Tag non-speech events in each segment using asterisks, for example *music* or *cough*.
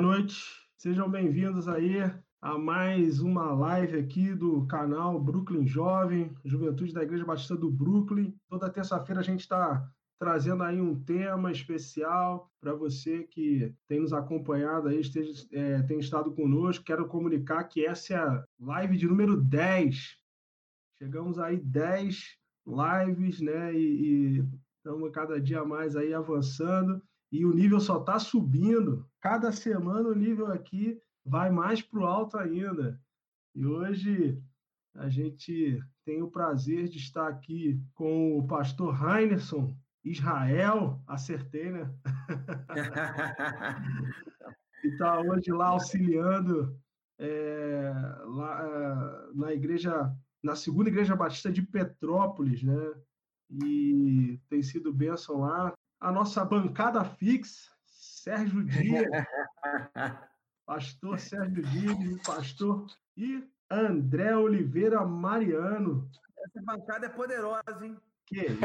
Boa noite, sejam bem-vindos aí a mais uma live aqui do canal Brooklyn Jovem, Juventude da Igreja Batista do Brooklyn. Toda terça-feira a gente está trazendo aí um tema especial para você que tem nos acompanhado aí, esteja, é, tem estado conosco. Quero comunicar que essa é a live de número 10. Chegamos aí 10 lives, né? E estamos cada dia mais aí avançando e o nível só está subindo. Cada semana o nível aqui vai mais para o alto ainda. E hoje a gente tem o prazer de estar aqui com o pastor Heinerson Israel, acertei, né? *laughs* e está hoje lá auxiliando é, lá, é, na igreja, na segunda igreja batista de Petrópolis, né? E tem sido bênção lá. A nossa bancada fixa, Sérgio *laughs* Dias, pastor Sérgio Dias, pastor e André Oliveira Mariano. Essa bancada é poderosa, hein? Que isso?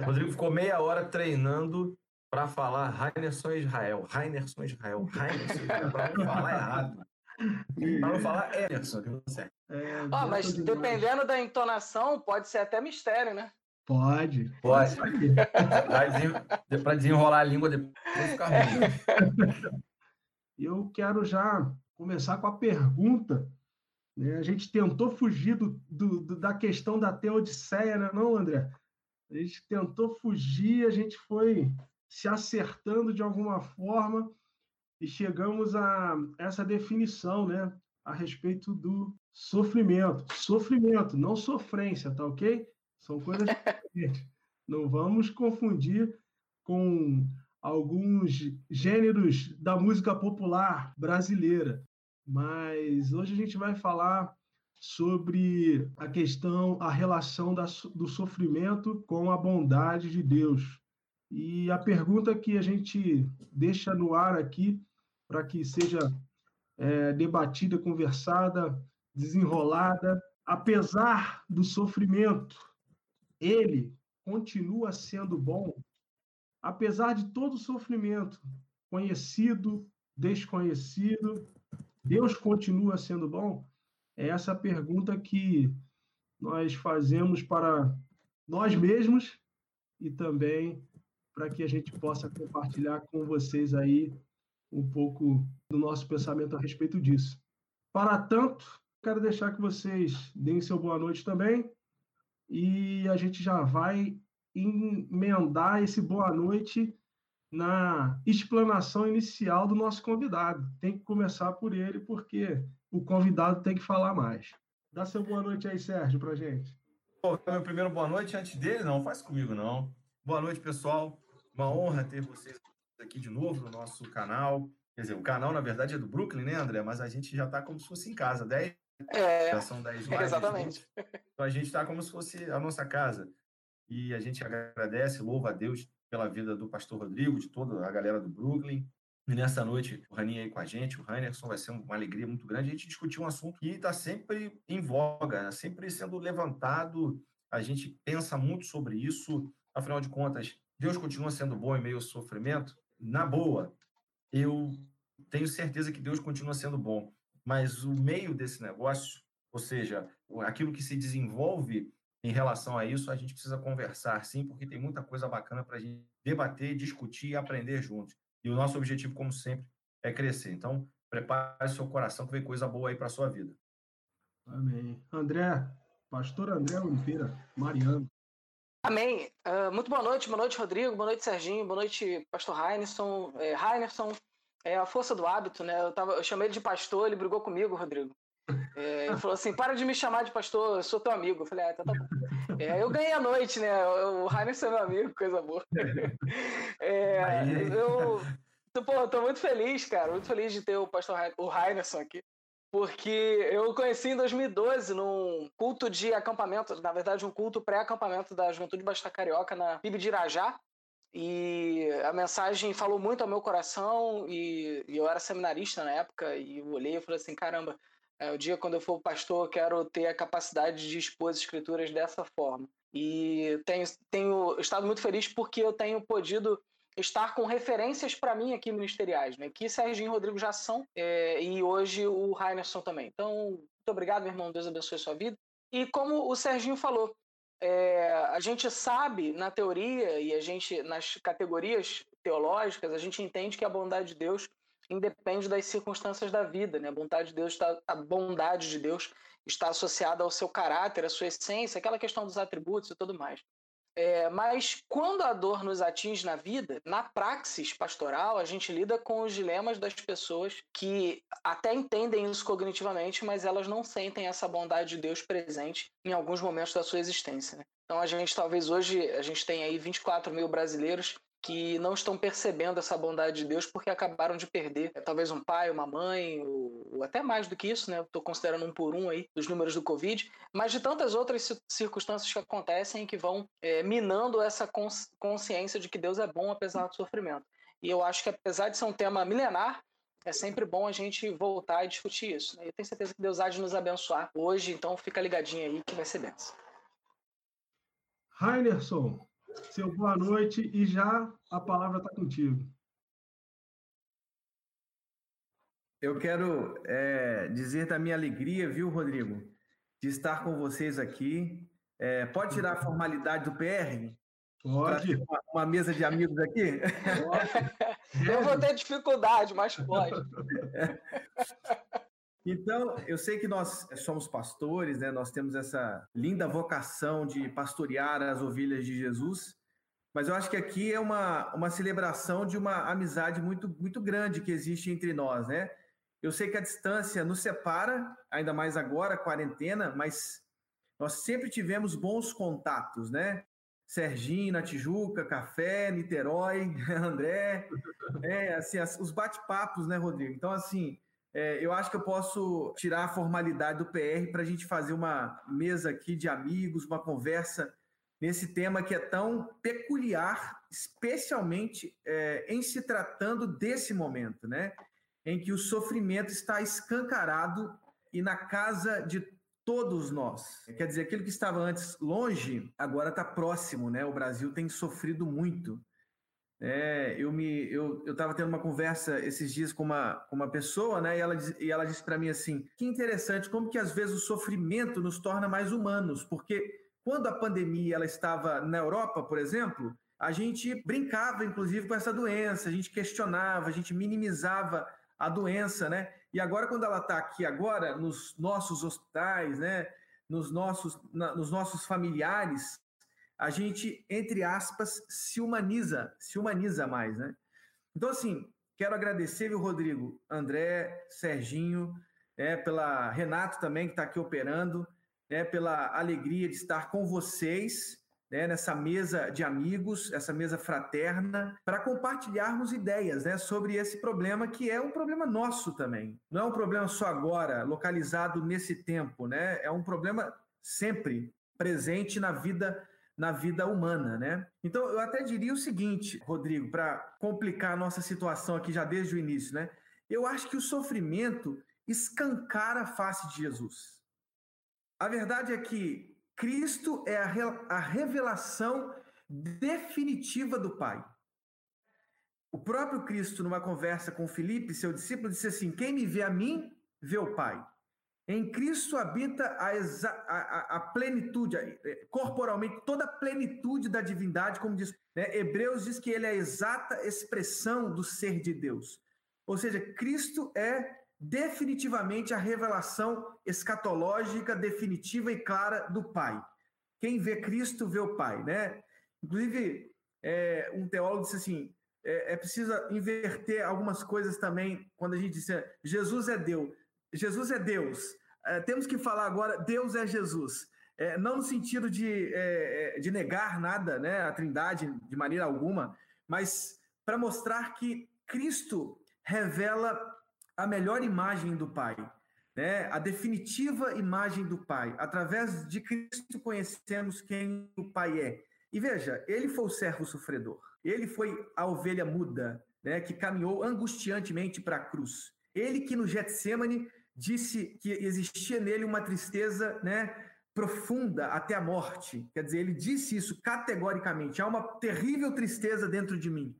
O *laughs* Rodrigo ficou meia hora treinando para falar Rainerson Israel, Rainerson Israel, Rainerson Israel, para não falar errado. Para não falar Emerson, que você é. Oh, mas dependendo da entonação, pode ser até mistério, né? Pode. Pode. *laughs* Para desenrolar a língua depois ficar ruim. *laughs* Eu quero já começar com a pergunta. Né? A gente tentou fugir do, do, da questão da teodiceia, né? não, André? A gente tentou fugir, a gente foi se acertando de alguma forma e chegamos a essa definição, né, a respeito do sofrimento. Sofrimento, não sofrência, tá ok? São coisas diferentes. Não vamos confundir com alguns gêneros da música popular brasileira. Mas hoje a gente vai falar sobre a questão, a relação da, do sofrimento com a bondade de Deus. E a pergunta que a gente deixa no ar aqui, para que seja é, debatida, conversada, desenrolada, apesar do sofrimento, ele continua sendo bom, apesar de todo o sofrimento, conhecido, desconhecido, Deus continua sendo bom? É essa pergunta que nós fazemos para nós mesmos e também para que a gente possa compartilhar com vocês aí um pouco do nosso pensamento a respeito disso. Para tanto, quero deixar que vocês deem seu boa noite também e a gente já vai emendar esse boa noite na explanação inicial do nosso convidado. Tem que começar por ele, porque o convidado tem que falar mais. Dá seu boa noite aí, Sérgio, para gente. Pô, meu primeiro boa noite antes dele, não, faz comigo não. Boa noite, pessoal. Uma honra ter vocês aqui de novo no nosso canal. Quer dizer, o canal, na verdade, é do Brooklyn, né, André? Mas a gente já está como se fosse em casa. 10 é, já são 10 lives. Exatamente. *laughs* Então a gente está como se fosse a nossa casa. E a gente agradece, louva a Deus pela vida do pastor Rodrigo, de toda a galera do Brooklyn, e nessa noite, o Raninha aí com a gente, o Rainerson, vai ser uma alegria muito grande. A gente discutir um assunto que está sempre em voga, né? sempre sendo levantado. A gente pensa muito sobre isso. Afinal de contas, Deus continua sendo bom em meio ao sofrimento? Na boa, eu tenho certeza que Deus continua sendo bom. Mas o meio desse negócio, ou seja, aquilo que se desenvolve em relação a isso, a gente precisa conversar sim, porque tem muita coisa bacana para a gente debater, discutir e aprender juntos. E o nosso objetivo, como sempre, é crescer. Então, prepare seu coração que vem coisa boa aí para a sua vida. Amém. André, pastor André Oliveira, Mariano. Amém. Uh, muito boa noite, boa noite, Rodrigo, boa noite, Serginho, boa noite, pastor Heinerson. É, Heinerson, é a força do hábito, né? Eu, tava, eu chamei ele de pastor, ele brigou comigo, Rodrigo. É, ele falou assim: para de me chamar de pastor, eu sou teu amigo. Eu falei: ah, então tá bom. É, eu ganhei a noite, né? O Heinerson é meu amigo, coisa boa. É, eu pô, tô muito feliz, cara, muito feliz de ter o pastor o Heinerson aqui. Porque eu conheci em 2012 num culto de acampamento, na verdade, um culto pré-acampamento da Juventude Basta Carioca na PIB de Irajá. E a mensagem falou muito ao meu coração, e, e eu era seminarista na época, e eu olhei e falei assim: caramba, é, o dia quando eu for pastor, eu quero ter a capacidade de expor as escrituras dessa forma. E tenho, tenho estado muito feliz porque eu tenho podido estar com referências para mim aqui ministeriais, né? Que Serginho e Rodrigo já são é, e hoje o Rainerson também. Então, muito obrigado, meu irmão. Deus abençoe a sua vida. E como o Serginho falou, é, a gente sabe na teoria e a gente nas categorias teológicas a gente entende que a bondade de Deus independe das circunstâncias da vida, né? A bondade de Deus está, a bondade de Deus está associada ao seu caráter, à sua essência, aquela questão dos atributos e tudo mais. É, mas quando a dor nos atinge na vida, na praxis pastoral, a gente lida com os dilemas das pessoas que até entendem isso cognitivamente, mas elas não sentem essa bondade de Deus presente em alguns momentos da sua existência. Né? Então a gente talvez hoje a gente tem aí 24 mil brasileiros que não estão percebendo essa bondade de Deus porque acabaram de perder é, talvez um pai, uma mãe, ou, ou até mais do que isso, né? Estou considerando um por um aí dos números do Covid, mas de tantas outras circunstâncias que acontecem que vão é, minando essa consciência de que Deus é bom apesar do sofrimento. E eu acho que apesar de ser um tema milenar, é sempre bom a gente voltar e discutir isso. Né? Eu tenho certeza que Deus há de nos abençoar hoje, então fica ligadinho aí que vai ser benção. Rainerson, seu boa noite e já a palavra está contigo. Eu quero é, dizer da minha alegria, viu, Rodrigo, de estar com vocês aqui. É, pode tirar a formalidade do PR? Pode. Uma, uma, mesa de amigos aqui? Pode. *laughs* Eu vou ter dificuldade, mas pode. *laughs* Então, eu sei que nós somos pastores, né? Nós temos essa linda vocação de pastorear as ovelhas de Jesus, mas eu acho que aqui é uma, uma celebração de uma amizade muito, muito grande que existe entre nós, né? Eu sei que a distância nos separa, ainda mais agora, quarentena, mas nós sempre tivemos bons contatos, né? Serginho na Tijuca, Café, Niterói, *laughs* André, é, assim, os bate-papos, né, Rodrigo? Então, assim, é, eu acho que eu posso tirar a formalidade do PR para a gente fazer uma mesa aqui de amigos, uma conversa nesse tema que é tão peculiar, especialmente é, em se tratando desse momento, né? Em que o sofrimento está escancarado e na casa de todos nós. Quer dizer, aquilo que estava antes longe, agora está próximo, né? O Brasil tem sofrido muito. É, eu me eu estava tendo uma conversa esses dias com uma, com uma pessoa, né? E ela, e ela disse para mim assim: que interessante, como que às vezes o sofrimento nos torna mais humanos, porque quando a pandemia ela estava na Europa, por exemplo, a gente brincava, inclusive, com essa doença, a gente questionava, a gente minimizava a doença, né? E agora, quando ela está aqui agora, nos nossos hospitais, né? Nos nossos, na, nos nossos familiares, a gente, entre aspas, se humaniza, se humaniza mais, né? Então, assim, quero agradecer, viu, Rodrigo, André, Serginho, é, pela Renato também, que está aqui operando, é, pela alegria de estar com vocês né, nessa mesa de amigos, essa mesa fraterna, para compartilharmos ideias né, sobre esse problema que é um problema nosso também. Não é um problema só agora, localizado nesse tempo, né? É um problema sempre presente na vida na vida humana, né? Então, eu até diria o seguinte, Rodrigo, para complicar a nossa situação aqui já desde o início, né? Eu acho que o sofrimento escancara a face de Jesus. A verdade é que Cristo é a, a revelação definitiva do Pai. O próprio Cristo, numa conversa com Filipe, seu discípulo, disse assim: Quem me vê a mim, vê o Pai. Em Cristo habita a, a, a, plenitude, é, corporalmente, toda a plenitude da divindade, como diz né? Hebreus, diz que ele é a exata expressão do ser de Deus. Ou seja, Cristo é definitivamente a revelação escatológica, definitiva e clara do Pai. Quem vê Cristo vê o Pai, né? Inclusive, é, um teólogo disse assim: é, é preciso inverter algumas coisas também quando a gente diz Jesus é Deus. Jesus é Deus. É, temos que falar agora, Deus é Jesus. É, não no sentido de, é, é de negar nada, né, a Trindade de maneira alguma, mas para mostrar que Cristo revela a melhor imagem do Pai, né, a definitiva imagem do Pai. Através de Cristo conhecemos quem o Pai é. E veja, ele foi o servo sofredor, ele foi a ovelha muda, né, que caminhou angustiantemente para a cruz. Ele que no Getsemane disse que existia nele uma tristeza, né, profunda até a morte. Quer dizer, ele disse isso categoricamente: há uma terrível tristeza dentro de mim.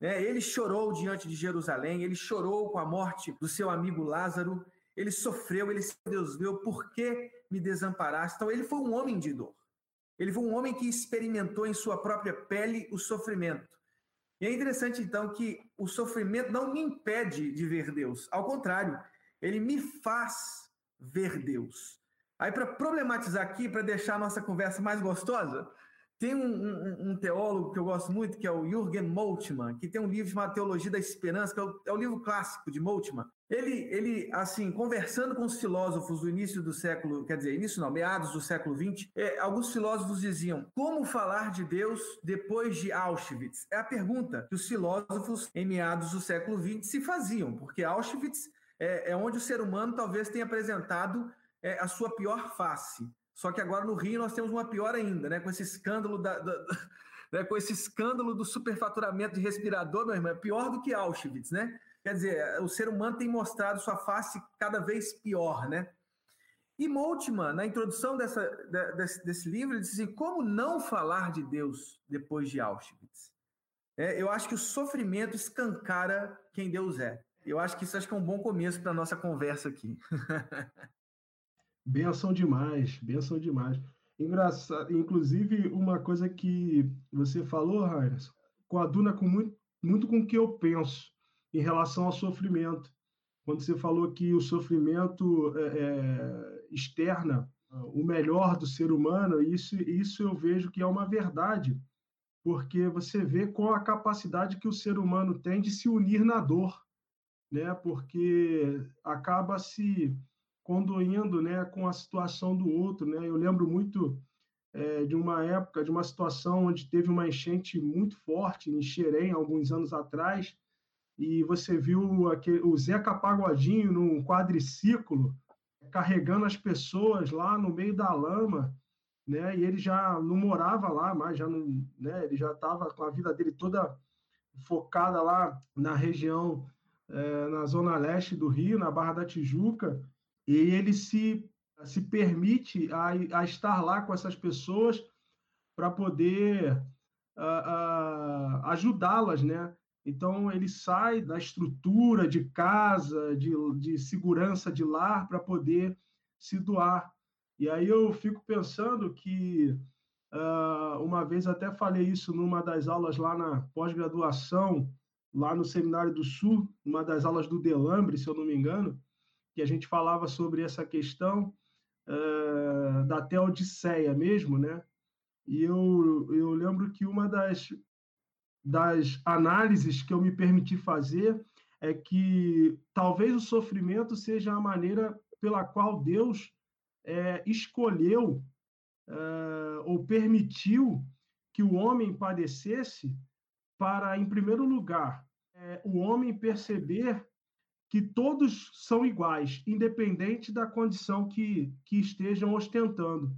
Né? Ele chorou diante de Jerusalém, ele chorou com a morte do seu amigo Lázaro, ele sofreu, ele se Deus viu, por que me desamparaste? Então, ele foi um homem de dor. Ele foi um homem que experimentou em sua própria pele o sofrimento. E é interessante, então, que o sofrimento não me impede de ver Deus. Ao contrário, ele me faz ver Deus. Aí, para problematizar aqui, para deixar a nossa conversa mais gostosa, tem um, um, um, teólogo que eu gosto muito, que é o Jürgen Moltmann, que tem um livro chamado Teologia da Esperança, que é o, é o, livro clássico de Moltmann. Ele, ele, assim, conversando com os filósofos do início do século, quer dizer, início não, meados do século XX, é, alguns filósofos diziam, como falar de Deus depois de Auschwitz? É a pergunta que os filósofos em meados do século XX se faziam, porque Auschwitz é, é onde o ser humano talvez tenha apresentado é, a sua pior face. Só que agora no Rio nós temos uma pior ainda, né? Com esse escândalo da, da, da *laughs* né? com esse escândalo do superfaturamento de respirador, meu irmão, é pior do que Auschwitz, né? Quer dizer, o ser humano tem mostrado sua face cada vez pior, né? E Moltmann, na introdução dessa, desse, desse, livro, ele diz assim: como não falar de Deus depois de Auschwitz? É, eu acho que o sofrimento escancara quem Deus é. Eu acho que isso acho que é um bom começo para a nossa conversa aqui. *laughs* Benção demais, benção demais. Engraçado, inclusive, uma coisa que você falou, Raines, coaduna com muito, muito com o que eu penso em relação ao sofrimento. Quando você falou que o sofrimento é, é, externa o melhor do ser humano, isso, isso eu vejo que é uma verdade, porque você vê com a capacidade que o ser humano tem de se unir na dor, né? porque acaba se condoendo né, com a situação do outro. Né? Eu lembro muito é, de uma época, de uma situação onde teve uma enchente muito forte em Xerém, alguns anos atrás, e você viu aquele, o Zeca Pagodinho num quadriciclo carregando as pessoas lá no meio da lama, né? E ele já não morava lá, mas já não, né? Ele já estava com a vida dele toda focada lá na região, é, na zona leste do Rio, na Barra da Tijuca, e ele se, se permite a, a estar lá com essas pessoas para poder ajudá-las, né? Então ele sai da estrutura de casa, de, de segurança de lar para poder se doar. E aí eu fico pensando que uh, uma vez até falei isso numa das aulas lá na pós-graduação, lá no Seminário do Sul, uma das aulas do Delambre, se eu não me engano, que a gente falava sobre essa questão uh, da Teodiceia mesmo, né? E eu, eu lembro que uma das, das análises que eu me permiti fazer é que talvez o sofrimento seja a maneira pela qual Deus é, escolheu é, ou permitiu que o homem padecesse para, em primeiro lugar, é, o homem perceber que todos são iguais, independente da condição que, que estejam ostentando.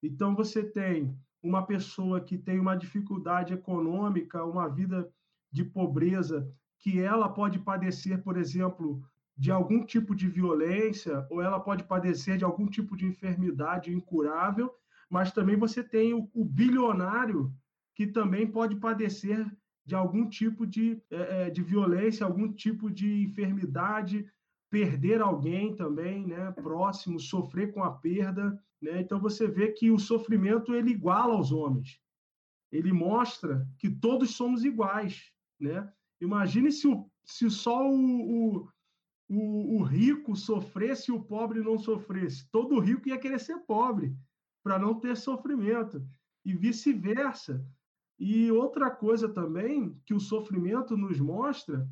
Então, você tem uma pessoa que tem uma dificuldade econômica, uma vida de pobreza, que ela pode padecer, por exemplo, de algum tipo de violência, ou ela pode padecer de algum tipo de enfermidade incurável, mas também você tem o, o bilionário que também pode padecer de algum tipo de, é, é, de violência, algum tipo de enfermidade, perder alguém também, né, próximo, sofrer com a perda, né? Então você vê que o sofrimento ele iguala aos homens. Ele mostra que todos somos iguais, né? Imagine se, o, se só o, o, o rico sofresse e o pobre não sofresse. Todo rico ia querer ser pobre para não ter sofrimento e vice-versa. E outra coisa também que o sofrimento nos mostra,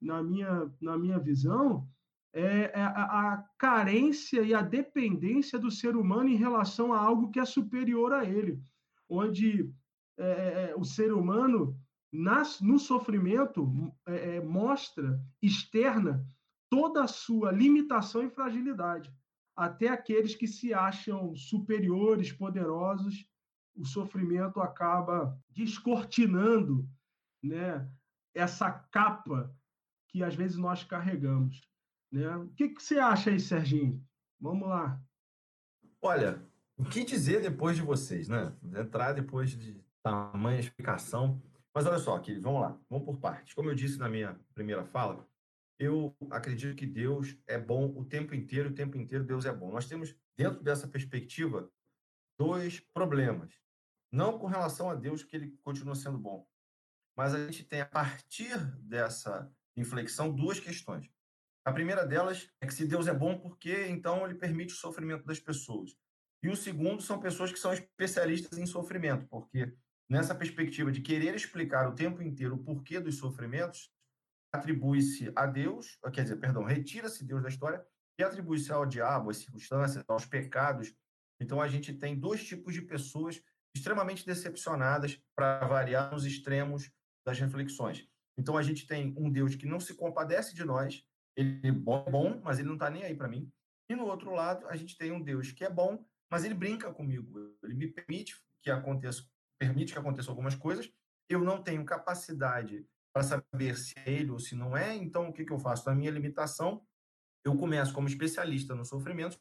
na minha, na minha visão, é, é a, a, carência e a dependência do ser humano em relação a algo que é superior a ele, onde é, é, é o ser humano, nas, no sofrimento, é, mostra, externa, toda a sua limitação e fragilidade. Até aqueles que se acham superiores, poderosos, o sofrimento acaba descortinando né, essa capa que às vezes nós carregamos. Né? O que, que você acha aí, Serginho? Vamos lá. Olha, o que dizer depois de vocês, né? Entrar depois de tamanha explicação. Mas olha só, querido, vamos lá, vamos por partes. Como eu disse na minha primeira fala, eu acredito que Deus é bom o tempo inteiro, o tempo inteiro Deus é bom. Nós temos, dentro dessa perspectiva, dois problemas. Não com relação a Deus, que ele continua sendo bom, mas a gente tem, a partir dessa inflexão, duas questões. A primeira delas é que se Deus é bom, por que então ele permite o sofrimento das pessoas? E o segundo são pessoas que são especialistas em sofrimento, porque nessa perspectiva de querer explicar o tempo inteiro o porquê dos sofrimentos, atribui-se a Deus, quer dizer, perdão, retira-se Deus da história e atribui-se ao diabo, às circunstâncias, aos pecados. Então a gente tem dois tipos de pessoas extremamente decepcionadas para variar nos extremos das reflexões. Então a gente tem um Deus que não se compadece de nós, ele é bom, mas ele não está nem aí para mim. E no outro lado, a gente tem um Deus que é bom, mas ele brinca comigo. Ele me permite que aconteça, permite que aconteça algumas coisas. Eu não tenho capacidade para saber se é ele ou se não é. Então, o que, que eu faço? Na minha limitação, eu começo como especialista no sofrimento,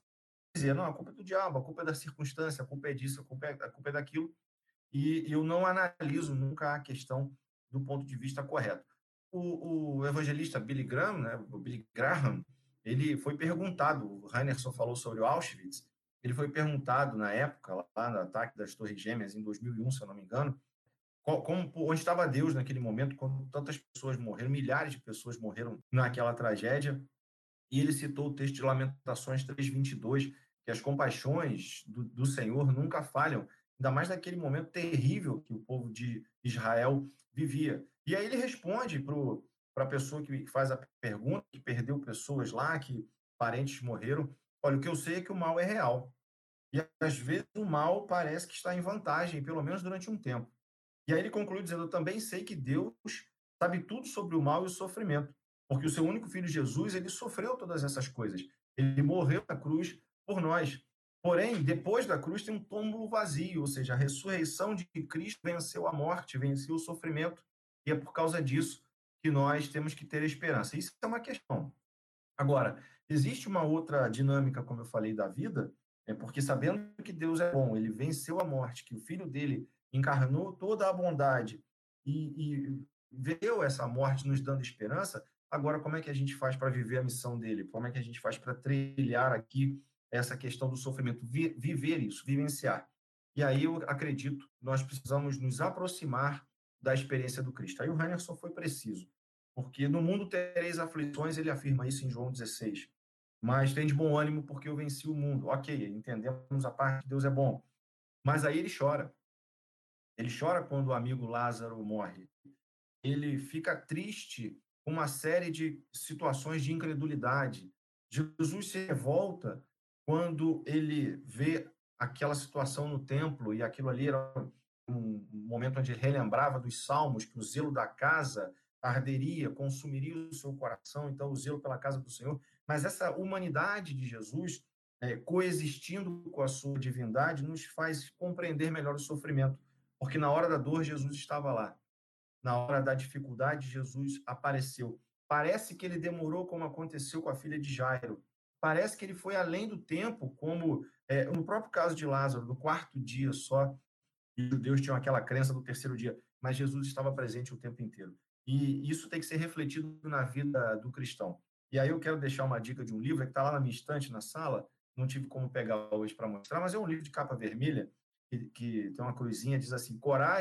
dizer, não, a culpa é do diabo, a culpa é da circunstância, a culpa é disso, a culpa é, a culpa é daquilo. E eu não analiso nunca a questão do ponto de vista correto. O, o evangelista Billy Graham, né, Billy Graham, ele foi perguntado, o Reinerson falou sobre o Auschwitz, ele foi perguntado na época, lá no ataque das Torres Gêmeas, em 2001, se eu não me engano, como, onde estava Deus naquele momento, quando tantas pessoas morreram, milhares de pessoas morreram naquela tragédia. E ele citou o texto de Lamentações 3:22, que as compaixões do, do Senhor nunca falham, ainda mais naquele momento terrível que o povo de Israel vivia. E aí ele responde para a pessoa que faz a pergunta, que perdeu pessoas lá, que parentes morreram, olha, o que eu sei é que o mal é real. E às vezes o mal parece que está em vantagem, pelo menos durante um tempo. E aí ele conclui dizendo: Eu também sei que Deus sabe tudo sobre o mal e o sofrimento, porque o seu único filho Jesus, ele sofreu todas essas coisas. Ele morreu na cruz por nós. Porém, depois da cruz tem um túmulo vazio, ou seja, a ressurreição de Cristo venceu a morte, venceu o sofrimento, e é por causa disso que nós temos que ter esperança. Isso é uma questão. Agora, existe uma outra dinâmica, como eu falei, da vida, é porque sabendo que Deus é bom, ele venceu a morte, que o filho dele encarnou toda a bondade e, e veio essa morte nos dando esperança, agora como é que a gente faz para viver a missão dele? Como é que a gente faz para trilhar aqui essa questão do sofrimento, vi, viver isso, vivenciar? E aí eu acredito nós precisamos nos aproximar da experiência do Cristo. Aí o Rainer só foi preciso, porque no mundo tereis aflições, ele afirma isso em João 16. Mas tem de bom ânimo porque eu venci o mundo. Ok, entendemos a parte que Deus é bom. Mas aí ele chora. Ele chora quando o amigo Lázaro morre. Ele fica triste com uma série de situações de incredulidade. Jesus se revolta quando ele vê aquela situação no templo, e aquilo ali era um momento onde ele relembrava dos salmos, que o zelo da casa arderia, consumiria o seu coração, então o zelo pela casa do Senhor. Mas essa humanidade de Jesus, é, coexistindo com a sua divindade, nos faz compreender melhor o sofrimento. Porque na hora da dor, Jesus estava lá. Na hora da dificuldade, Jesus apareceu. Parece que ele demorou, como aconteceu com a filha de Jairo. Parece que ele foi além do tempo, como é, no próprio caso de Lázaro, no quarto dia só, os judeus tinham aquela crença do terceiro dia, mas Jesus estava presente o tempo inteiro. E isso tem que ser refletido na vida do cristão. E aí eu quero deixar uma dica de um livro que está lá na minha estante, na sala, não tive como pegar hoje para mostrar, mas é um livro de capa vermelha, que, que tem uma cruzinha, diz assim: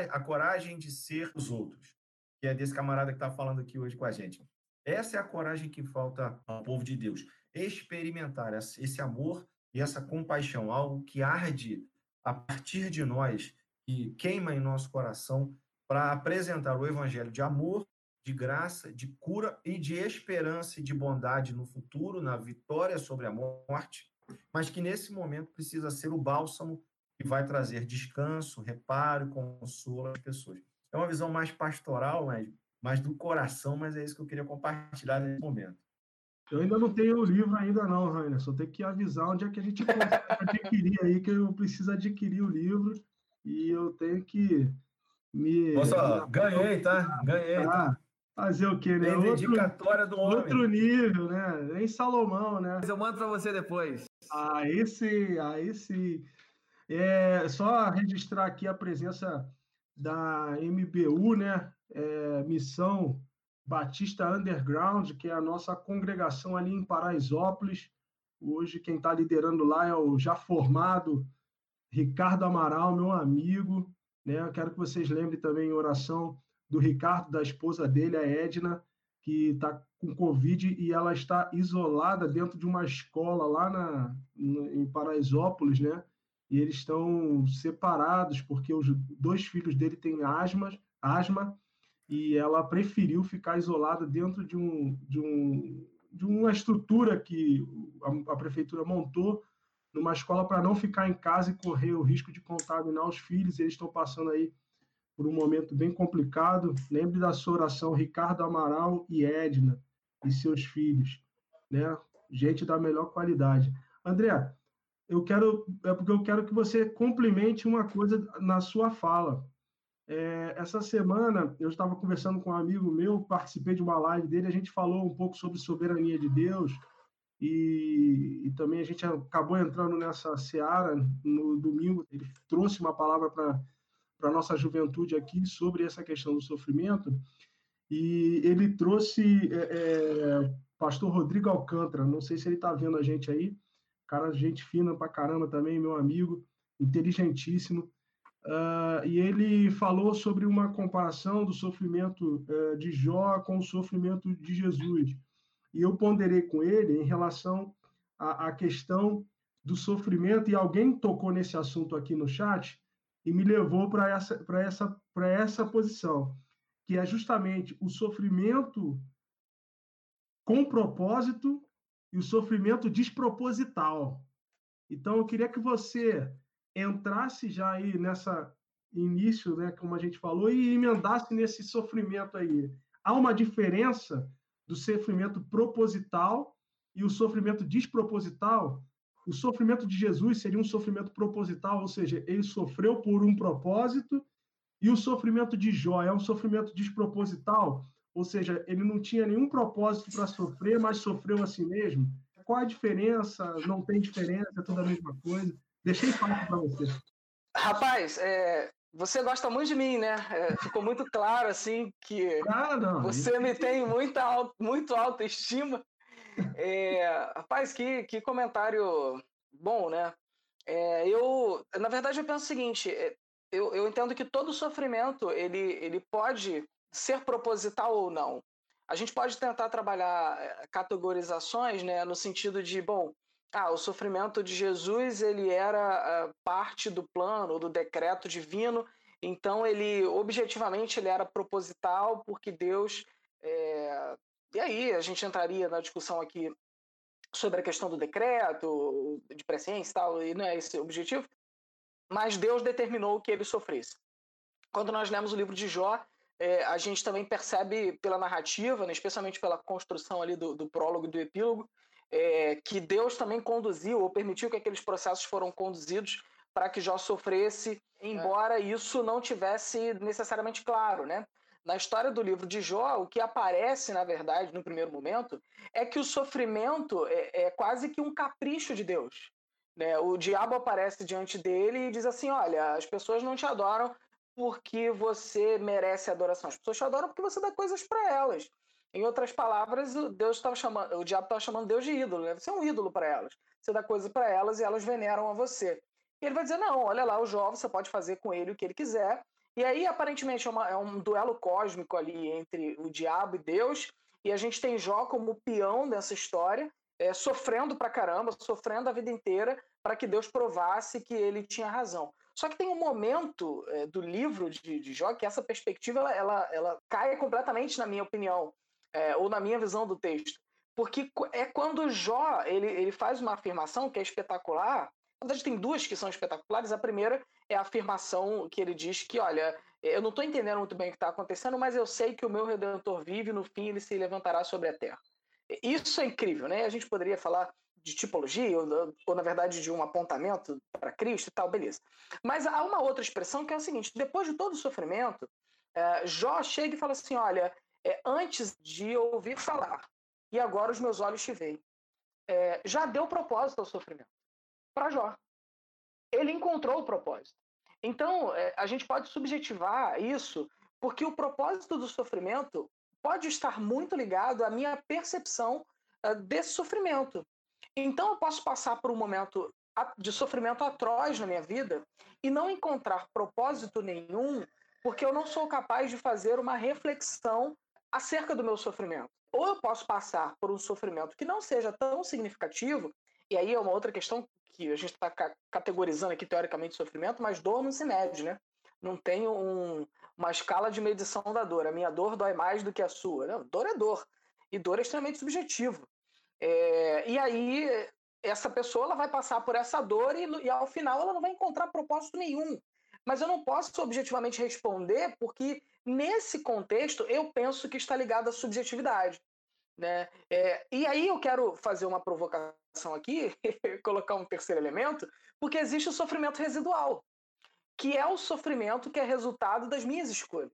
a coragem de ser os outros, que é desse camarada que está falando aqui hoje com a gente. Essa é a coragem que falta ao povo de Deus. Experimentar esse amor e essa compaixão, algo que arde a partir de nós, que queima em nosso coração, para apresentar o evangelho de amor, de graça, de cura e de esperança e de bondade no futuro, na vitória sobre a morte, mas que nesse momento precisa ser o bálsamo que vai trazer descanso, reparo e consolo às pessoas. É uma visão mais pastoral, mais, mais do coração, mas é isso que eu queria compartilhar nesse momento. Eu ainda não tenho o livro ainda não, Rainer, só tenho que avisar onde é que a gente *laughs* consegue adquirir aí, que eu preciso adquirir o livro e eu tenho que me... Nossa, ganhei, tá? Ganhei, tá? Fazer o quê, né? Tem dedicatória do homem. Outro nível, né? Em Salomão, né? Mas eu mando para você depois. Aí sim, aí sim. É, só registrar aqui a presença da MBU, né? é, Missão Batista Underground, que é a nossa congregação ali em Paraisópolis. Hoje quem está liderando lá é o já formado Ricardo Amaral, meu amigo. Né? Eu quero que vocês lembrem também em oração do Ricardo, da esposa dele, a Edna, que está com Covid e ela está isolada dentro de uma escola lá na, em Paraisópolis, né? E eles estão separados porque os dois filhos dele têm asma, asma e ela preferiu ficar isolada dentro de, um, de, um, de uma estrutura que a, a prefeitura montou numa escola para não ficar em casa e correr o risco de contaminar os filhos. Eles estão passando aí por um momento bem complicado. Lembre da sua oração, Ricardo Amaral e Edna e seus filhos, né? Gente da melhor qualidade. André, eu quero é porque eu quero que você complemente uma coisa na sua fala. É, essa semana eu estava conversando com um amigo meu, participei de uma live dele, a gente falou um pouco sobre soberania de Deus e, e também a gente acabou entrando nessa seara no domingo. Ele trouxe uma palavra para a nossa juventude aqui sobre essa questão do sofrimento. E ele trouxe é, é, pastor Rodrigo Alcântara, não sei se ele está vendo a gente aí, cara, gente fina pra caramba também, meu amigo, inteligentíssimo. Uh, e ele falou sobre uma comparação do sofrimento uh, de Jó com o sofrimento de Jesus. E eu ponderei com ele em relação à, questão do sofrimento, e alguém tocou nesse assunto aqui no chat, e me levou para essa, essa, essa posição, que é justamente o sofrimento com propósito e o sofrimento desproposital. Então, eu queria que você entrasse já aí nessa início, né, como a gente falou, e emendasse nesse sofrimento aí. Há uma diferença do sofrimento proposital e o sofrimento desproposital o sofrimento de Jesus seria um sofrimento proposital, ou seja, ele sofreu por um propósito, e o sofrimento de Jó é um sofrimento desproposital, ou seja, ele não tinha nenhum propósito para sofrer, mas sofreu assim mesmo. Qual a diferença? Não tem diferença, é tudo a mesma coisa. Deixei fácil para você. Rapaz, é, você gosta muito de mim, né? É, ficou muito claro assim que ah, não, você me tem muita muito autoestima é, rapaz, que, que comentário bom, né? É, eu, na verdade, eu penso o seguinte: é, eu, eu entendo que todo sofrimento ele, ele pode ser proposital ou não. A gente pode tentar trabalhar é, categorizações, né, no sentido de, bom, ah, o sofrimento de Jesus ele era uh, parte do plano, do decreto divino, então ele objetivamente ele era proposital porque Deus é, e aí a gente entraria na discussão aqui sobre a questão do decreto, de presciência e tal, e não é esse o objetivo, mas Deus determinou que ele sofresse. Quando nós lemos o livro de Jó, é, a gente também percebe pela narrativa, né, especialmente pela construção ali do, do prólogo e do epílogo, é, que Deus também conduziu ou permitiu que aqueles processos foram conduzidos para que Jó sofresse, embora é. isso não tivesse necessariamente claro, né? Na história do livro de Jó, o que aparece, na verdade, no primeiro momento, é que o sofrimento é, é quase que um capricho de Deus. Né? O diabo aparece diante dele e diz assim: Olha, as pessoas não te adoram porque você merece adoração. As pessoas te adoram porque você dá coisas para elas. Em outras palavras, Deus estava chamando, o diabo estava chamando Deus de ídolo. Né? Você é um ídolo para elas. Você dá coisas para elas e elas veneram a você. E ele vai dizer: não, olha lá, o Jó, você pode fazer com ele o que ele quiser. E aí, aparentemente, é, uma, é, um duelo cósmico ali entre o diabo e Deus, e a gente tem Jó como peão dessa história, é, sofrendo pra caramba, sofrendo a vida inteira, para que Deus provasse que ele tinha razão. Só que tem um momento é, do livro de, de, Jó que essa perspectiva ela, ela, ela cai completamente, na minha opinião, é, ou na minha visão do texto. Porque é quando Jó ele, ele faz uma afirmação que é espetacular, na verdade, tem duas que são espetaculares. A primeira é a afirmação que ele diz que, olha, eu não estou entendendo muito bem o que está acontecendo, mas eu sei que o meu Redentor vive no fim ele se levantará sobre a terra. Isso é incrível, né? A gente poderia falar de tipologia, ou, ou na verdade de um apontamento para Cristo e tal, beleza. Mas há uma outra expressão que é o seguinte: depois de todo o sofrimento, é, Jó chega e fala assim: olha, é, antes de ouvir falar, e agora os meus olhos te veem. É, já deu propósito ao sofrimento para Jó. Ele encontrou o propósito. Então, é, a gente pode subjetivar isso Porque o propósito do sofrimento pode estar muito ligado à minha percepção uh, desse sofrimento. Então, eu posso passar por um momento de sofrimento atroz na minha vida e não encontrar propósito nenhum, porque eu não sou capaz de fazer uma reflexão acerca do meu sofrimento. Ou eu posso passar por um sofrimento que não seja tão significativo, e aí é uma outra questão que a gente está categorizando aqui teoricamente sofrimento, mas dor não se mede, né? Não tem um, uma escala de medição da dor. A minha dor dói mais do que a sua. Não, dor é dor. E dor é extremamente subjetivo. É, e aí, essa pessoa ela vai passar por essa dor e, e, ao final ela não vai encontrar propósito nenhum. Mas eu não posso objetivamente responder porque, nesse contexto, eu penso que está ligado à subjetividade. Né? É, e aí eu quero fazer uma provocação aqui, *laughs* colocar um terceiro elemento, porque existe o sofrimento residual, que é o sofrimento que é resultado das minhas escolhas.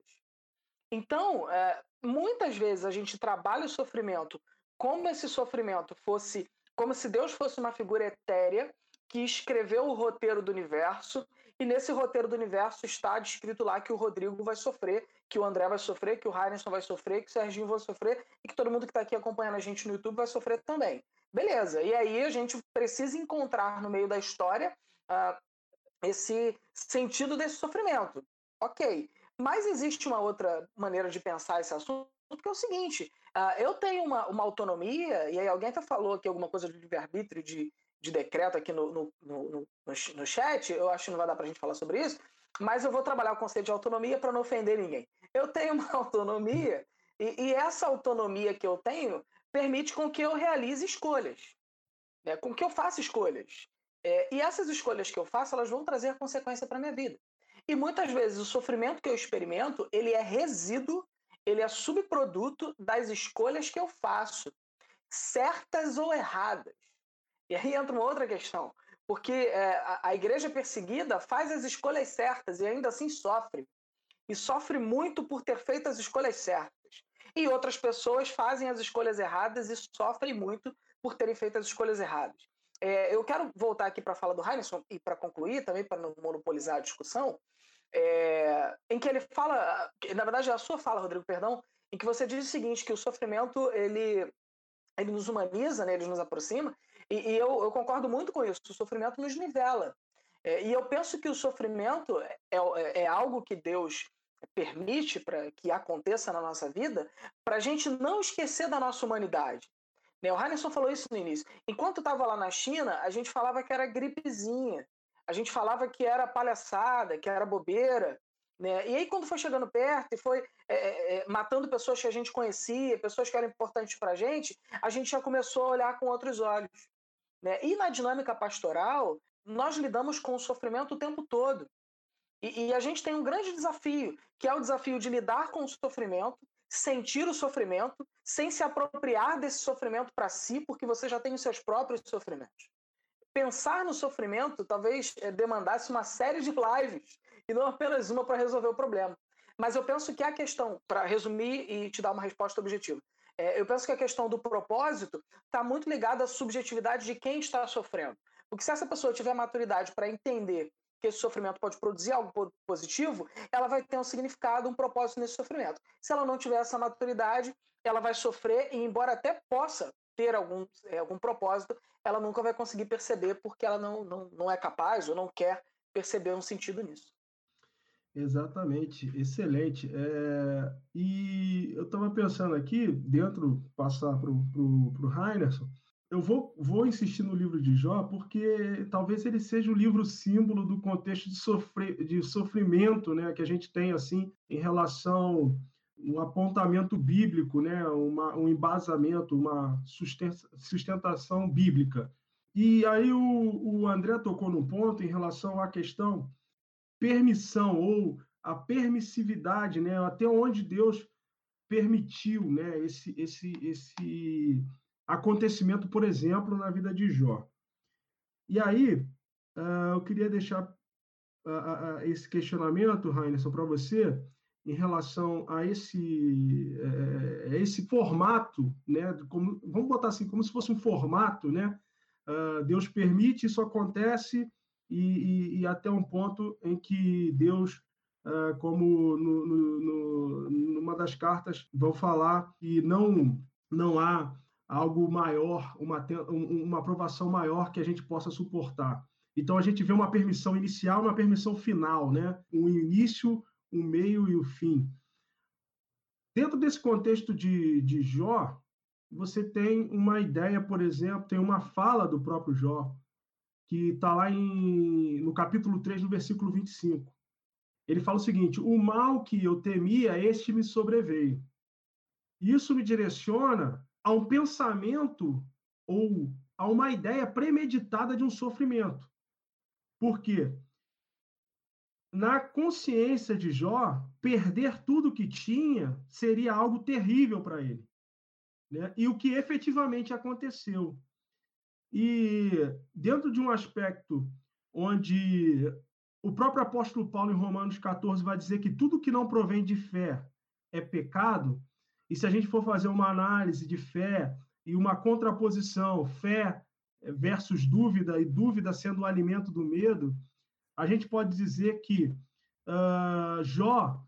Então, é, muitas vezes a gente trabalha o sofrimento como esse sofrimento fosse, como se Deus fosse uma figura etérea que escreveu o roteiro do universo, e nesse roteiro do universo está descrito lá que o Rodrigo vai sofrer, que o André vai sofrer, que o Heineken vai sofrer, que o Serginho vai sofrer, e que todo mundo que está aqui acompanhando a gente no YouTube vai sofrer também. Beleza, e aí a gente precisa encontrar no meio da história uh, esse sentido desse sofrimento. Ok, mas existe uma outra maneira de pensar esse assunto, que é o seguinte: Uh, eu tenho uma, uma autonomia, e aí alguém até falou aqui alguma coisa de livre-arbítrio, de, de decreto aqui no, no, no, no, no chat, eu acho que não vai dar para a gente falar sobre isso, mas eu vou trabalhar o conceito de autonomia para não ofender ninguém. Eu tenho uma *laughs* autonomia, e, e, essa autonomia que eu tenho permite com que eu realize escolhas, né? com que eu faça escolhas. É, e essas escolhas que eu faço, elas vão trazer consequência para minha vida. E muitas vezes o sofrimento que eu experimento, ele é resíduo ele é subproduto das escolhas que eu faço, certas ou erradas. E aí entra uma outra questão, porque é, a, a igreja perseguida faz as escolhas certas e ainda assim sofre. E sofre muito por ter feito as escolhas certas. E outras pessoas fazem as escolhas erradas e sofrem muito por terem feito as escolhas erradas. É, eu quero voltar aqui para a fala do Heineken e para concluir, também para não monopolizar a discussão, é, em que ele fala, na verdade é a sua fala, Rodrigo, perdão, em que você diz o seguinte, que o sofrimento ele, ele nos humaniza, né, ele nos aproxima, e, e eu, eu, concordo muito com isso, o sofrimento nos nivela. É, e eu penso que o sofrimento é, é, é algo que Deus permite para que aconteça na nossa vida, para a gente não esquecer da nossa humanidade. Né? O Heineken falou isso no início. Enquanto estava lá na China, a gente falava que era gripezinha a gente falava que era palhaçada, que era bobeira. Né? E aí, quando foi chegando perto e foi é, é, é matando pessoas que a gente conhecia, pessoas que eram importantes para a gente, a gente já começou a olhar com outros olhos. Né? E na dinâmica pastoral, nós lidamos com o sofrimento o tempo todo. E, e a gente tem um grande desafio, que é o desafio de lidar com o sofrimento, sentir o sofrimento, sem se apropriar desse sofrimento para si, porque você já tem os seus próprios sofrimentos pensar no sofrimento talvez é, demandasse uma série de lives e não apenas uma para resolver o problema. Mas eu penso que a questão, para resumir e te dar uma resposta objetiva, é, eu penso que a questão do propósito está muito ligada à subjetividade de quem está sofrendo. Porque se essa pessoa tiver maturidade para entender que esse sofrimento pode produzir algo positivo, ela vai ter um significado, um propósito nesse sofrimento. Se ela não tiver essa maturidade, ela vai sofrer e, embora até possa ter algum, é, algum propósito, ela nunca vai conseguir perceber porque ela não, não, não é capaz ou não quer perceber um sentido nisso. Exatamente, excelente. É, e eu estava pensando aqui, dentro, passar para o Heinerson, eu vou, vou insistir no livro de Jó, porque talvez ele seja o livro símbolo do contexto de, sofrer, de sofrimento né, que a gente tem assim em relação um apontamento bíblico, né, uma, um embasamento, uma sustentação bíblica. E aí o, o André tocou no ponto em relação à questão permissão ou a permissividade, né, até onde Deus permitiu, né, esse esse esse acontecimento, por exemplo, na vida de Jó. E aí uh, eu queria deixar uh, uh, esse questionamento, Rainer, para você em relação a esse, é, esse formato, né? Como, vamos botar assim, como se fosse um formato, né? Deus permite, isso acontece, e, e, e, até um ponto em que Deus uh, como no, no, no, numa das cartas vão falar que não, não há algo maior, uma, uma aprovação maior que a gente possa suportar. Então a gente vê uma permissão inicial, uma permissão final, né? Um início, um meio e o fim. Dentro desse contexto de, de Jó, você tem uma ideia, por exemplo, tem uma fala do próprio Jó, que está lá em, no capítulo 3, no versículo 25. Ele fala o seguinte: O mal que eu temia, este me sobreveio. Isso me direciona a um pensamento ou a uma ideia premeditada de um sofrimento. Por quê? Na consciência de Jó, perder tudo que tinha seria algo terrível para ele. Né? E o que efetivamente aconteceu. E dentro de um aspecto onde o próprio apóstolo Paulo, em Romanos 14, vai dizer que tudo que não provém de fé é pecado, e se a gente for fazer uma análise de fé e uma contraposição, fé versus dúvida, e dúvida sendo o alimento do medo, a gente pode dizer que uh, Jó,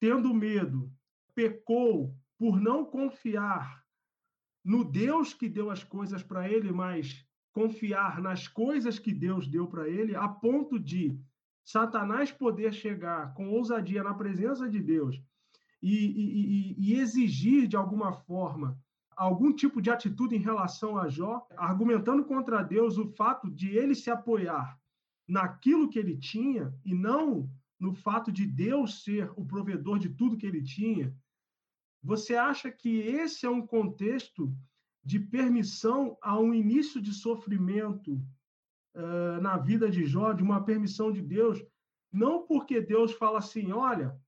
tendo medo, pecou por não confiar no Deus que deu as coisas para ele, mas confiar nas coisas que Deus deu para ele, a ponto de Satanás poder chegar com ousadia na presença de Deus e, e, e, exigir, de alguma forma, algum tipo de atitude em relação a Jó, argumentando contra Deus o fato de ele se apoiar naquilo que ele tinha e não no fato de Deus ser o provedor de tudo que ele tinha, você acha que esse é um contexto de permissão a um início de sofrimento uh, na vida de Jó, de uma permissão de Deus, não porque Deus fala assim, olha,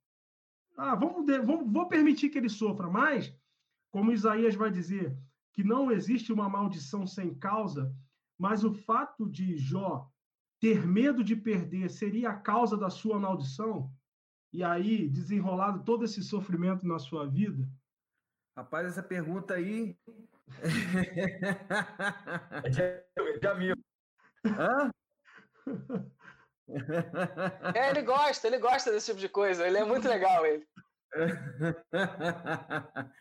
ah, vamos, vamos, vou permitir que ele sofra, mas, como Isaías vai dizer, que não existe uma maldição sem causa, mas o fato de Jó ter medo de perder seria a causa da sua maldição? E aí desenrolado todo esse sofrimento na sua vida? Rapaz, essa pergunta aí. *laughs* já viu. Hã? É, ele gosta, ele gosta desse tipo de coisa. Ele é muito legal, ele. *laughs*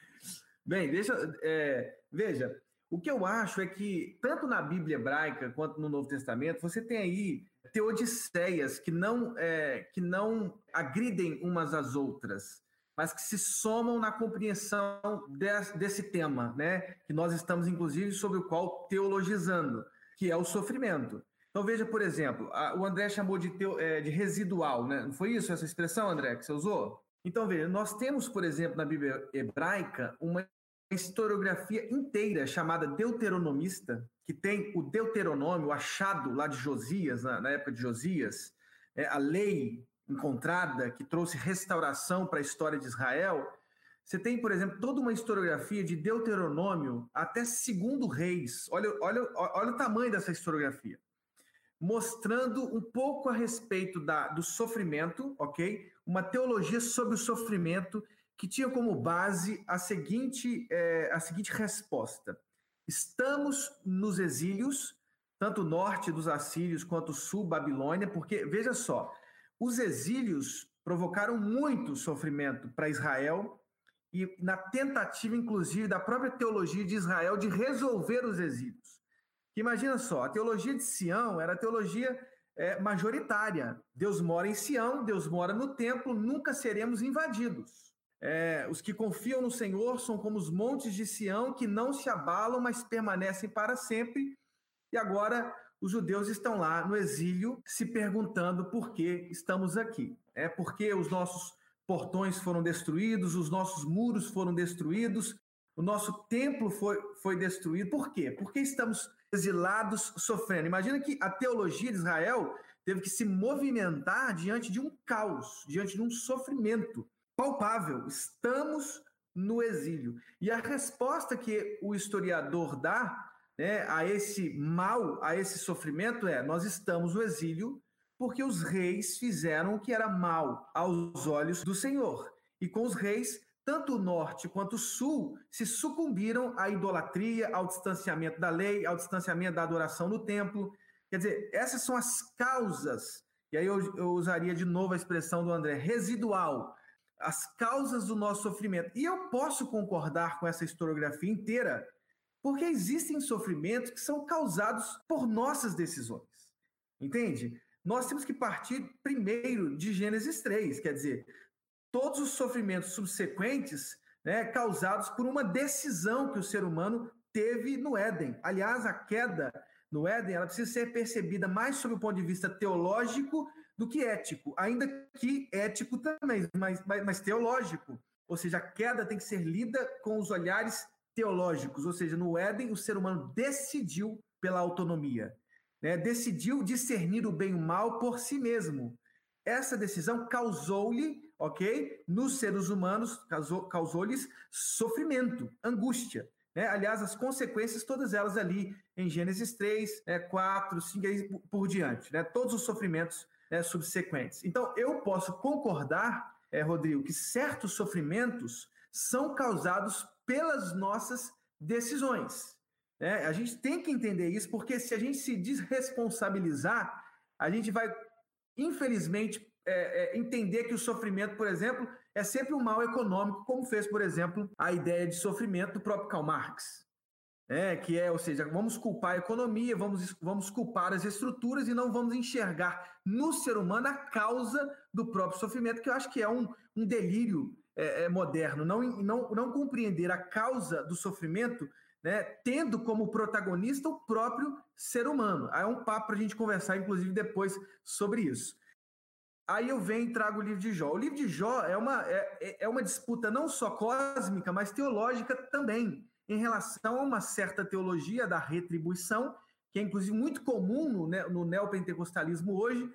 Bem, deixa. É, veja, o que eu acho é que, tanto na Bíblia hebraica quanto no Novo Testamento, você tem aí teodiceias que não, é, que não agridem umas às outras, mas que se somam na compreensão de, desse tema, né? Que nós estamos, inclusive, sobre o qual teologizando, que é o sofrimento. Então, veja, por exemplo, a, o André chamou de, teo, é, de residual, né? Não foi isso essa expressão, André, que você usou? Então, veja, nós temos, por exemplo, na Bíblia hebraica, uma historiografia inteira chamada Deuteronomista, que tem o Deuteronômio, o achado lá de Josias, na, na época de Josias, é, a lei encontrada que trouxe restauração para a história de Israel. Você tem, por exemplo, toda uma historiografia de Deuteronômio até segundo reis. Olha, olha, olha o tamanho dessa historiografia. Mostrando um pouco a respeito da, do sofrimento, ok? Uma teologia sobre o sofrimento que tinha como base a seguinte, é, a seguinte resposta: estamos nos exílios, tanto norte dos assírios quanto sul Babilônia, porque veja só, os exílios provocaram muito sofrimento para Israel e na tentativa, inclusive, da própria teologia de Israel de resolver os exílios. Imagina só, a teologia de Sião era a teologia é, majoritária. Deus mora em Sião, Deus mora no templo, nunca seremos invadidos. É, os que confiam no Senhor são como os montes de Sião que não se abalam, mas permanecem para sempre. E agora os judeus estão lá no exílio se perguntando por que estamos aqui. É porque os nossos portões foram destruídos, os nossos muros foram destruídos, o nosso templo foi, foi destruído. Por quê? Porque estamos exilados, sofrendo. Imagina que a teologia de Israel teve que se movimentar diante de um caos, diante de um sofrimento palpável. Estamos no exílio. E a resposta que o historiador dá né, a esse mal, a esse sofrimento é: nós estamos no exílio porque os reis fizeram o que era mal aos olhos do Senhor. E com os reis, tanto o norte quanto o sul se sucumbiram à idolatria, ao distanciamento da lei, ao distanciamento da adoração no templo. Quer dizer, essas são as causas e aí eu, eu usaria de novo a expressão do André, residual, as causas do nosso sofrimento. E eu posso concordar com essa historiografia inteira, porque existem sofrimentos que são causados por nossas decisões. Entende? Nós temos que partir primeiro de Gênesis 3, quer dizer, todos os sofrimentos subsequentes né, causados por uma decisão que o ser humano teve no Éden. Aliás, a queda no Éden ela precisa ser percebida mais sob o ponto de vista teológico do que ético, ainda que ético também, mas, mas, mas teológico. Ou seja, a queda tem que ser lida com os olhares teológicos. Ou seja, no Éden, o ser humano decidiu pela autonomia, né? decidiu discernir o bem e o mal por si mesmo. Essa decisão causou-lhe, ok, nos seres humanos, causou-lhes causou sofrimento, angústia. Né? Aliás, as consequências, todas elas ali em Gênesis 3, né, 4, 5, aí por, por diante, né? todos os sofrimentos né, subsequentes. Então, eu posso concordar, é, Rodrigo, que certos sofrimentos são causados pelas nossas decisões. Né? A gente tem que entender isso, porque se a gente se desresponsabilizar, a gente vai, infelizmente, é, é, entender que o sofrimento, por exemplo, é sempre um mal econômico, como fez, por exemplo, a ideia de sofrimento do próprio Karl Marx. É, que é, ou seja, vamos culpar a economia, vamos, vamos culpar as estruturas e não vamos enxergar no ser humano a causa do próprio sofrimento, que eu acho que é um, um delírio é, é moderno. Não, não, não compreender a causa do sofrimento, né, tendo como protagonista o próprio ser humano. Aí é um papo para a gente conversar, inclusive, depois sobre isso. Aí eu venho e trago o livro de Jó. O livro de Jó é uma, é, é, é uma disputa não só cósmica, mas teológica também, em relação a uma certa teologia da retribuição, que é inclusive muito comum no, no neopentecostalismo hoje,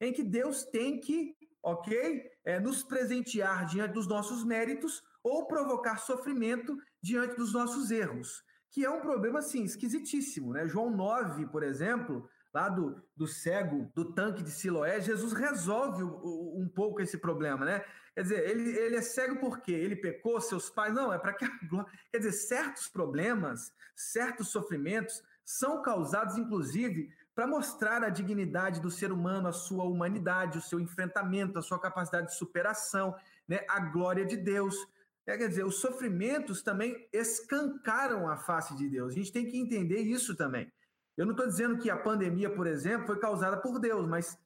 em que Deus tem que, ok, é, nos presentear diante dos nossos méritos ou provocar sofrimento diante dos nossos erros, que é um problema, assim, esquisitíssimo, né? João 9, por exemplo, lá do, do cego, do tanque de Siloé, Jesus resolve um pouco esse problema, né? Quer dizer, ele, ele é cego porque ele pecou, seus pais. Não, é para que a *laughs* glória. Quer dizer, certos problemas, certos sofrimentos são causados, inclusive, para mostrar a dignidade do ser humano, a sua humanidade, o seu enfrentamento, a sua capacidade de superação, né? a glória de Deus. É, quer dizer, os sofrimentos também escancaram a face de Deus. A gente tem que entender isso também. Eu não estou dizendo que a pandemia, por exemplo, foi causada por Deus, mas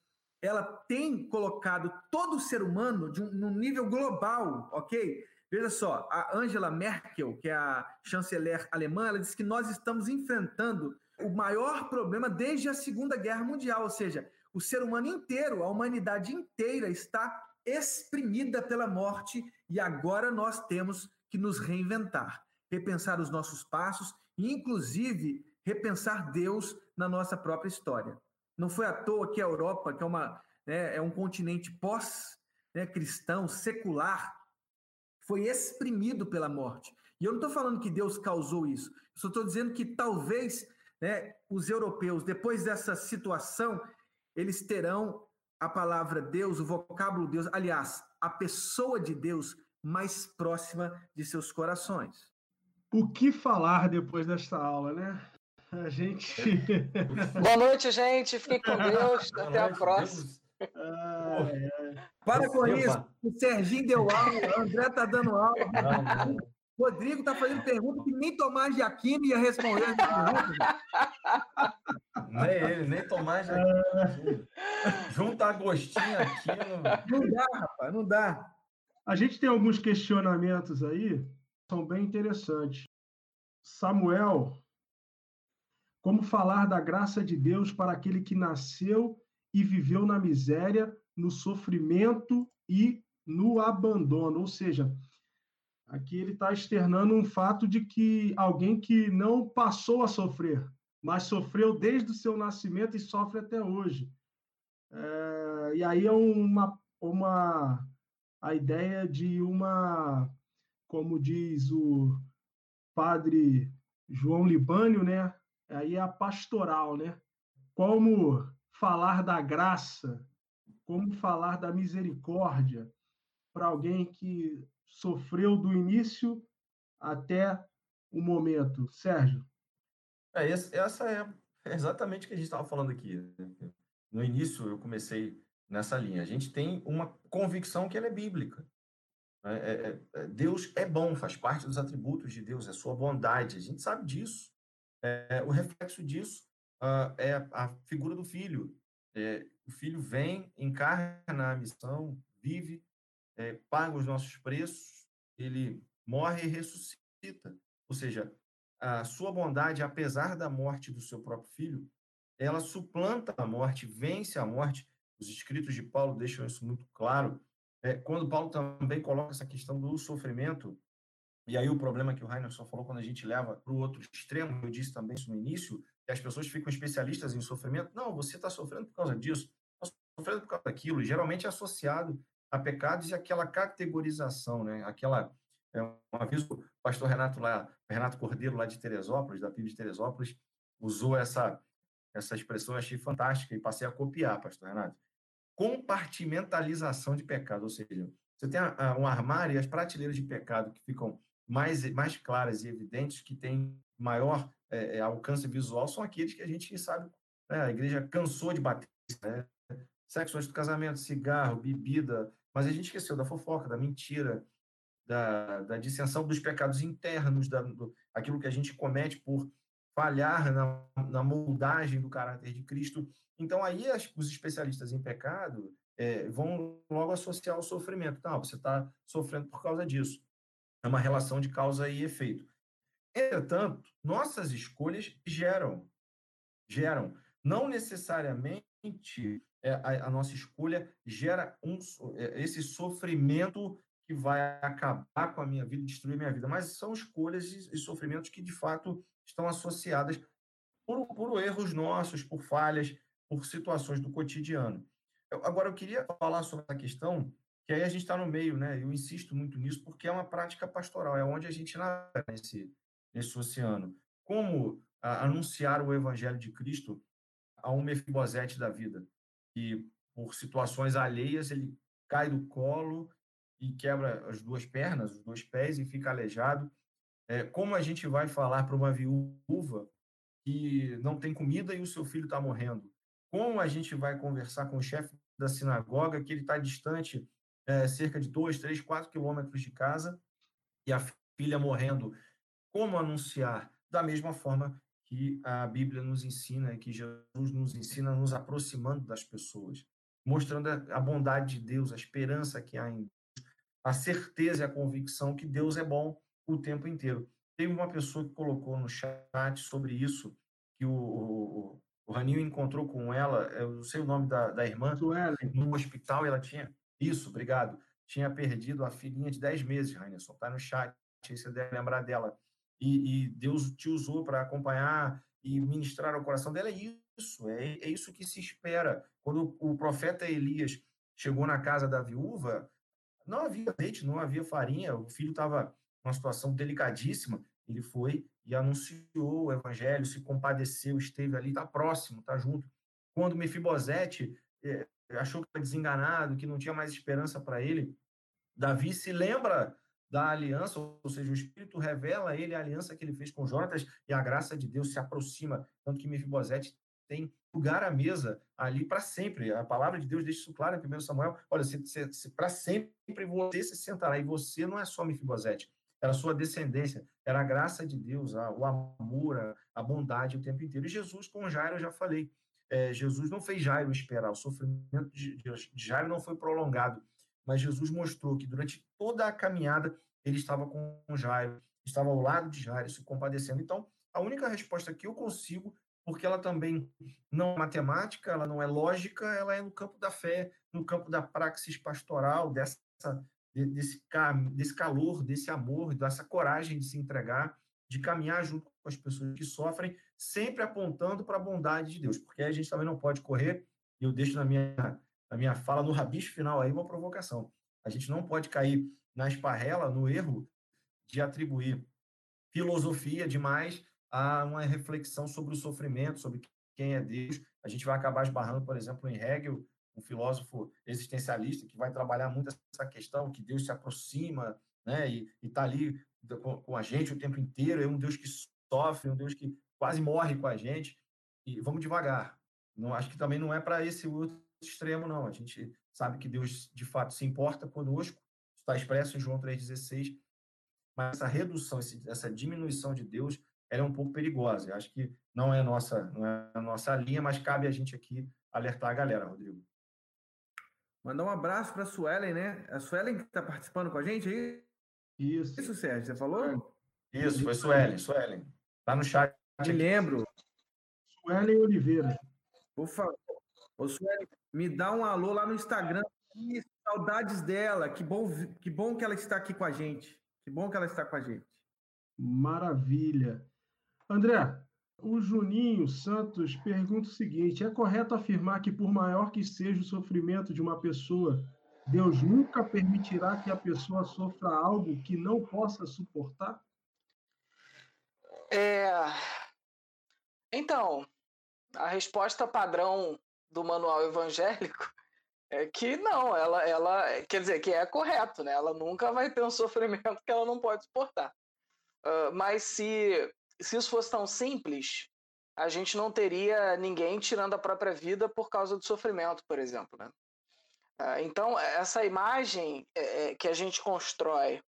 ela tem colocado todo o ser humano de um, num nível global, ok? Veja só, a Angela Merkel, que é a chanceler alemã, ela disse que nós estamos enfrentando o maior problema desde a Segunda Guerra Mundial, ou seja, o ser humano inteiro, a humanidade inteira está exprimida pela morte e agora nós temos que nos reinventar, repensar os nossos passos e, inclusive, repensar Deus na nossa própria história. Não foi à toa que a Europa, que é, uma, né, é um continente pós-cristão, né, secular, foi exprimido pela morte. E eu não estou falando que Deus causou isso, eu só estou dizendo que talvez né, os europeus, depois dessa situação, eles terão a palavra Deus, o vocábulo Deus, aliás, a pessoa de Deus mais próxima de seus corações. O que falar depois desta aula, né? A gente. *laughs* Boa noite, gente. Fiquem com Deus. Até a próxima. Para com isso. O Serginho deu aula, o André tá dando aula. Não, não. Rodrigo tá fazendo pergunta que nem Tomás de Aquino ia responder Nem ele, nem Tomás de Aquino. Junta Agostinho Aquino. Não dá, rapaz, não dá. A gente tem alguns questionamentos aí, são bem interessantes. Samuel como falar da graça de Deus para aquele que nasceu e viveu na miséria, no sofrimento e no abandono? Ou seja, aqui ele está externando um fato de que alguém que não passou a sofrer, mas sofreu desde o seu nascimento e sofre até hoje. É, e aí é uma, uma a ideia de uma, como diz o padre João Libânio, né? Aí é a pastoral, né? Como falar da graça, como falar da misericórdia para alguém que sofreu do início até o momento. Sérgio? É, essa é exatamente o que a gente estava falando aqui. Né? no início eu comecei nessa linha. A gente tem uma convicção que ela é bíblica. Né? É, é, é, Deus é bom, faz parte dos atributos de Deus, é sua bondade. A gente sabe disso. É, o reflexo disso uh, é a figura do filho. É, o filho vem, encarna a missão, vive, é, paga os nossos preços, ele morre e ressuscita. Ou seja, a sua bondade, apesar da morte do seu próprio filho, ela suplanta a morte, vence a morte. Os escritos de Paulo deixam isso muito claro. É, quando Paulo também coloca essa questão do sofrimento, e aí o problema que o Rainer só falou quando a gente leva para o outro extremo, eu disse também isso no início, que as pessoas ficam especialistas em sofrimento. Não, você está sofrendo por causa disso, está sofrendo por causa daquilo. Geralmente é associado a pecados e aquela categorização, né? Aquela é, uma vez o pastor Renato lá, Renato Cordeiro lá de Teresópolis, da PIB de Teresópolis, usou essa essa expressão, eu achei fantástica e passei a copiar, pastor Renato. Compartimentalização de pecado, ou seja, você tem um armário e as prateleiras de pecado que ficam mais, mais claras e evidentes, que têm maior é, é, alcance visual, são aqueles que a gente sabe, né, a igreja cansou de bater, né? sexo antes do casamento, cigarro, bebida, mas a gente esqueceu da fofoca, da mentira, da, da dissensão dos pecados internos, da, do, aquilo que a gente comete por falhar na, na moldagem do caráter de Cristo. Então, aí as, os especialistas em pecado é, vão logo associar o sofrimento. Então, você está sofrendo por causa disso. É uma relação de causa e efeito. Entretanto, nossas escolhas geram, geram, não necessariamente é, a, a, nossa escolha gera um, é, esse sofrimento que vai acabar com a minha vida, destruir minha vida, mas são escolhas e, e sofrimentos que de fato estão associadas por, por erros nossos, por falhas, por situações do cotidiano. Eu, agora, eu queria falar sobre a questão que aí a gente está no meio, né? Eu insisto muito nisso porque é uma prática pastoral, é onde a gente navega nesse, nesse oceano. Como a, anunciar o evangelho de Cristo a um Mefibosete da vida, que por situações alheias ele cai do colo e quebra as duas pernas, os dois pés e fica aleijado. É, como a gente vai falar para uma viúva que não tem comida e o seu filho está morrendo? Como a gente vai conversar com o chefe da sinagoga que ele está distante é, cerca de dois, três, quatro quilômetros de casa e a filha morrendo? Como anunciar? Da mesma forma que a Bíblia nos ensina, que Jesus nos ensina, nos aproximando das pessoas, mostrando a bondade de Deus, a esperança que há em Deus, a certeza e a convicção que Deus é bom o tempo inteiro. Teve uma pessoa que colocou no chat sobre isso, que o, o, o Raninho encontrou com ela, eu não sei o nome da, da irmã, no hospital, e ela tinha. Isso, obrigado. Tinha perdido a filhinha de 10 meses, Rainilson. Está no chat, você deve lembrar dela e, e Deus te usou para acompanhar e ministrar o coração dela. É isso, é, é isso que se espera. Quando o profeta Elias chegou na casa da viúva, não havia leite, não havia farinha, o filho estava numa situação delicadíssima. Ele foi e anunciou o evangelho, se compadeceu, esteve ali, está próximo, está junto. Quando Mefibosete é, achou que estava desenganado, que não tinha mais esperança para ele, Davi se lembra da aliança, ou seja, o Espírito revela a ele a aliança que ele fez com Jonatas e a graça de Deus se aproxima, tanto que Mefibosete tem lugar à mesa ali para sempre. A palavra de Deus deixa isso claro em 1 Samuel. Olha, para sempre você se sentará, e você não é só Mefibosete, era sua descendência, era a graça de Deus, a, o amor, a, a, bondade o tempo inteiro. E Jesus com Jairo, eu já falei, é, Jesus não fez Jairo esperar, o sofrimento de, Jairo não foi prolongado, mas Jesus mostrou que durante toda a caminhada ele estava com Jairo, estava ao lado de Jairo, se compadecendo. Então, a única resposta que eu consigo, porque ela também não é matemática, ela não é lógica, ela é no campo da fé, no campo da praxis pastoral, dessa, desse, desse calor, desse amor, dessa coragem de se entregar, de caminhar junto com as pessoas que sofrem, sempre apontando para a bondade de Deus, porque a gente também não pode correr, e eu deixo na minha a minha fala no rabicho final aí uma provocação. A gente não pode cair na esparrela, no erro de atribuir filosofia demais a uma reflexão sobre o sofrimento, sobre quem é Deus. A gente vai acabar esbarrando, por exemplo, em Hegel, um filósofo existencialista que vai trabalhar muito essa questão que Deus se aproxima, né, e está ali com, a gente o tempo inteiro. É um Deus que sofre, um Deus que quase morre com a gente. E vamos devagar. não acho que também não é para esse outro extremo, não. A gente sabe que Deus, de fato, se importa conosco, está expresso em João 3,16, mas essa redução, essa diminuição de Deus, ela é um pouco perigosa. Eu acho que não é nossa, não é a nossa linha, mas cabe a gente aqui alertar a galera, Rodrigo. Mandar um abraço para a Suelen, né? A Suelen que está participando com a gente aí? Isso. Isso, Sérgio, você falou? Isso, foi Suelen, Suelen. Está no chat. Me lembro. Suelen Oliveira. Por favor. Ô, Suelen, me dá um alô lá no Instagram. Isso, saudades dela. Que bom, que bom que ela está aqui com a gente. Que bom que ela está com a gente. Maravilha. André, o Juninho Santos pergunta o seguinte: é correto afirmar que, por maior que seja o sofrimento de uma pessoa, Deus nunca permitirá que a pessoa sofra algo que não possa suportar? É... Então, a resposta padrão do manual evangélico *laughs* é que não, ela, ela quer dizer que é correto, né? Ela nunca vai ter um *laughs* sofrimento que ela não pode suportar. Uh, mas se, se isso fosse tão simples, a gente não teria ninguém tirando a própria vida por causa do sofrimento, por exemplo, né? Então, essa imagem é, é, que a gente constrói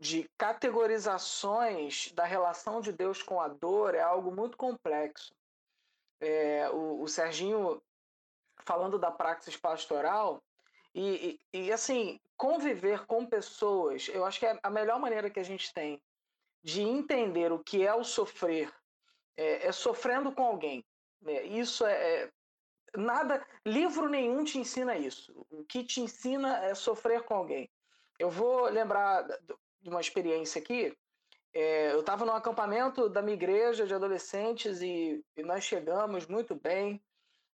de categorizações da relação de Deus com a dor é algo muito complexo. É, o, o Serginho falando da praxis pastoral, e, e, e, assim, conviver com pessoas, eu acho que é a melhor maneira que a gente tem de entender o que é o sofrer é, é sofrendo com alguém. É, isso é, é, Nada, livro nenhum te ensina isso. O que te ensina é sofrer com alguém. Eu vou lembrar de uma experiência aqui. É, eu estava no acampamento da minha igreja de adolescentes e, e nós chegamos muito bem.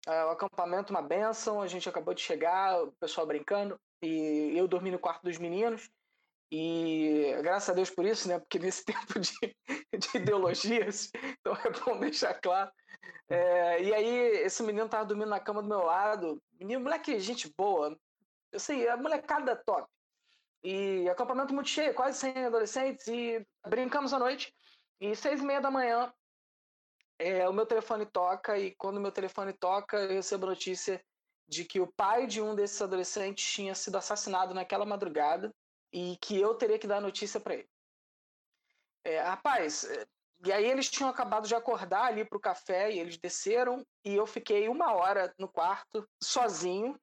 É, o acampamento uma benção, a gente acabou de chegar, o pessoal brincando, e eu dormi no quarto dos meninos. E graças a Deus por isso, né? Porque nesse *laughs* tempo de, de ideologias, então é bom deixar claro. É, e aí, esse menino tava dormindo na cama do meu lado. Menino, moleque, gente boa. Eu sei, a molecada top. E acampamento muito cheio, quase 100 adolescentes. E brincamos à noite. E seis e meia da manhã, é, o meu telefone toca e quando o meu telefone toca, eu recebo notícia de que o pai de um desses adolescentes tinha sido assassinado naquela madrugada e que eu teria que dar notícia para ele. É, rapaz, é, e aí eles tinham acabado de acordar ali para o café e eles desceram e eu fiquei uma hora no quarto sozinho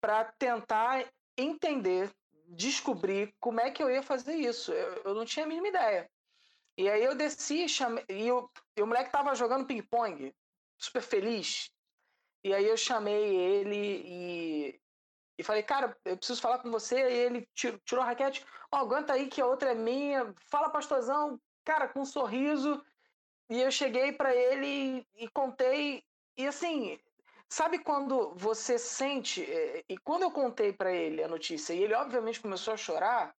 para tentar entender, descobrir como é que eu ia fazer isso. Eu, eu não tinha a mínima ideia. E aí eu desci chamei, e, o, e o moleque tava jogando ping-pong, super feliz. E aí eu chamei ele e, e falei, cara, eu preciso falar com você. E ele tirou, tirou a raquete, ó, oh, aguenta aí que a outra é minha. Fala, pastorzão, cara, com um sorriso. E eu cheguei para ele e, e contei. E assim, sabe quando você sente. Eh, e quando eu contei para ele a notícia, e ele obviamente começou a chorar,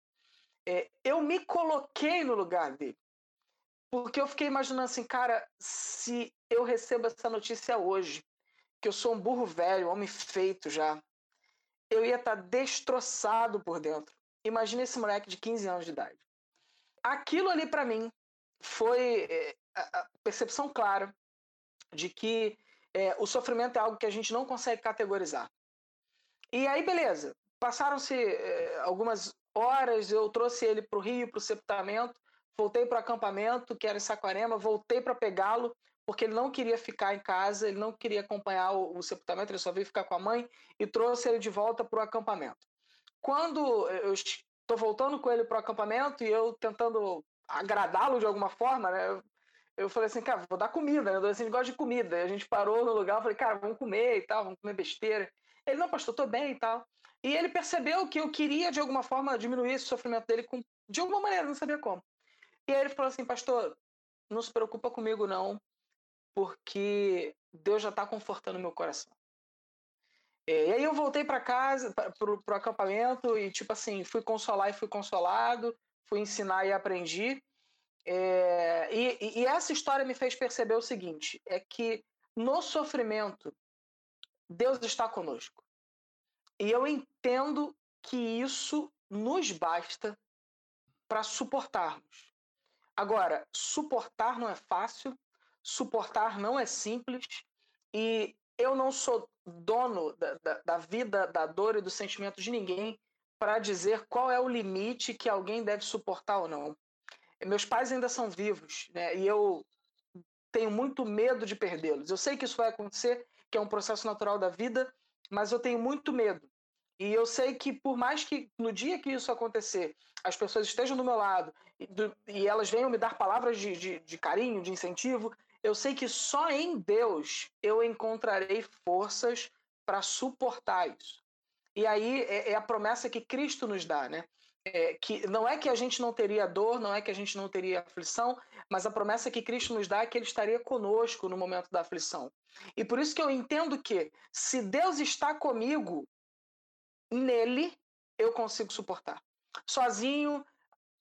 é, eu me coloquei no lugar dele. Porque eu fiquei imaginando assim, cara, se eu recebo essa notícia hoje, que eu sou um burro velho, homem feito já, eu ia estar tá destroçado por dentro. Imagina esse moleque de 15 anos de idade. Aquilo ali para mim foi é, a percepção clara de que é, o sofrimento é algo que a gente não consegue categorizar. E aí, beleza. Passaram-se é, algumas horas, eu trouxe ele para o Rio, para o sepultamento, voltei para o acampamento, que era em Saquarema, voltei para pegá-lo, porque ele não queria ficar em casa, ele não queria acompanhar o, o sepultamento, ele só veio ficar com a mãe, e trouxe ele de volta para o acampamento. Quando eu estou voltando com ele para o acampamento e eu tentando agradá-lo de alguma forma, né? Eu, falei assim, cara, vou dar comida, né? Adolescente gosta de comida. E a gente parou no lugar, eu falei, cara, vamos comer e tal, vamos comer besteira. Ele, não, pastor, tô bem e tal. E ele percebeu que eu queria, de alguma forma, diminuir esse sofrimento dele com, de alguma maneira, não sabia como. E aí ele falou assim, pastor, não se preocupa comigo não, porque Deus já está confortando meu coração. É, e aí eu voltei para casa, para o acampamento, e tipo assim, fui consolar e fui consolado, fui ensinar e aprendi. É, e, e essa história me fez perceber o seguinte: é que no sofrimento, Deus está conosco. E eu entendo que isso nos basta para suportarmos. Agora, suportar não é fácil, suportar não é simples, E eu não sou dono da, da, da vida, da dor e do sentimento de ninguém para dizer qual é o limite que alguém deve suportar ou não. Meus pais ainda são vivos, né? E eu tenho muito medo de perdê-los. Eu sei que isso vai acontecer, que é um processo natural da vida, mas eu tenho muito medo. E eu sei que, por mais que no dia que isso acontecer, as pessoas estejam do meu lado e, do, e elas venham me dar palavras de, de, de carinho, de incentivo, eu sei que só em Deus eu encontrarei forças para suportar isso. E aí é, é, a promessa que Cristo nos dá, né? É, que não é que a gente não teria dor, não é que a gente não teria aflição, mas a promessa que Cristo nos dá é que Ele estaria conosco no momento da aflição. E por isso que eu entendo que se Deus está comigo, nele eu consigo suportar. Sozinho,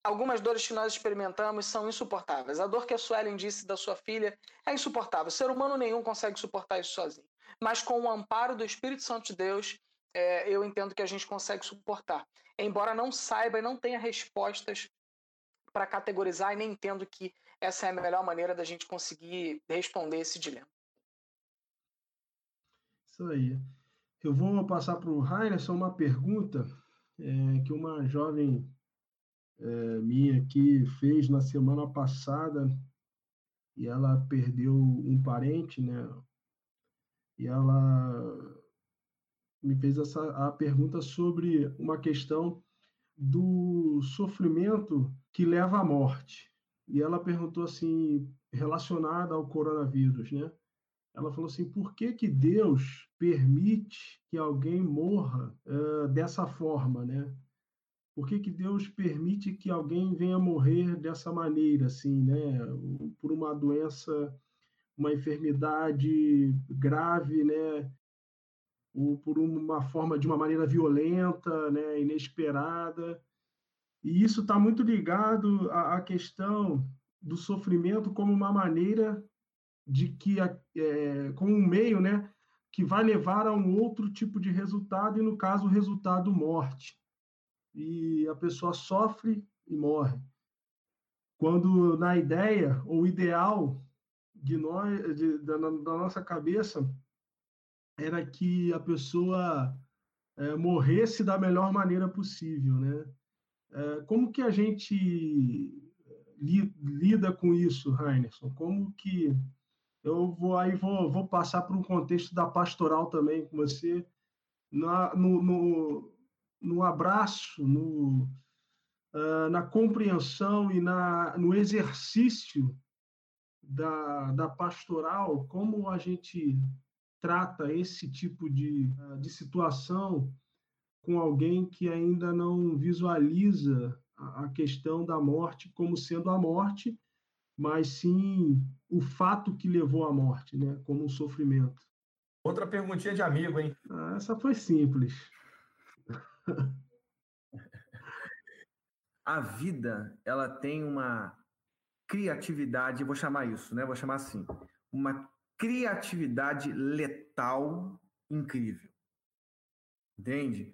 algumas dores que nós experimentamos são insuportáveis. A dor que a Suelen disse da sua filha é insuportável. Ser humano nenhum consegue suportar isso sozinho. Mas com o amparo do Espírito Santo de Deus, é, eu entendo que a gente consegue suportar. Embora não saiba e não tenha respostas para categorizar, e nem entendo que essa é a melhor maneira da gente conseguir responder esse dilema. Isso aí. Eu vou passar para o Rainer uma pergunta é, que uma jovem é, minha aqui fez na semana passada e ela perdeu um parente, né? E ela me fez essa a pergunta sobre uma questão do sofrimento que leva à morte. E ela perguntou assim, relacionada ao coronavírus, né? Ela falou assim: por que, que Deus permite que alguém morra uh, dessa forma, né? Por que, que Deus permite que alguém venha morrer dessa maneira, assim, né? Por uma doença, uma enfermidade grave, né? Ou por uma forma de uma maneira violenta, né? Inesperada. E isso está muito ligado à, à questão do sofrimento como uma maneira de que é, como um meio, né, que vai levar a um outro tipo de resultado e no caso o resultado morte. E a pessoa sofre e morre. Quando na ideia ou ideal de nós de, da, da, nossa cabeça era que a pessoa é, morresse da melhor maneira possível, né? É, como que a gente li, lida com isso, Heinerson? Como que eu vou aí vou, vou passar para um contexto da pastoral também com você, na, no, no, no abraço, no, uh, na compreensão e na, no exercício da, da pastoral, como a gente trata esse tipo de, de situação com alguém que ainda não visualiza a questão da morte como sendo a morte mas sim o fato que levou à morte, né, como um sofrimento. Outra perguntinha de amigo, hein? Ah, essa foi simples. *laughs* A vida, ela tem uma criatividade, vou chamar isso, né? Vou chamar assim, uma criatividade letal incrível. Entende?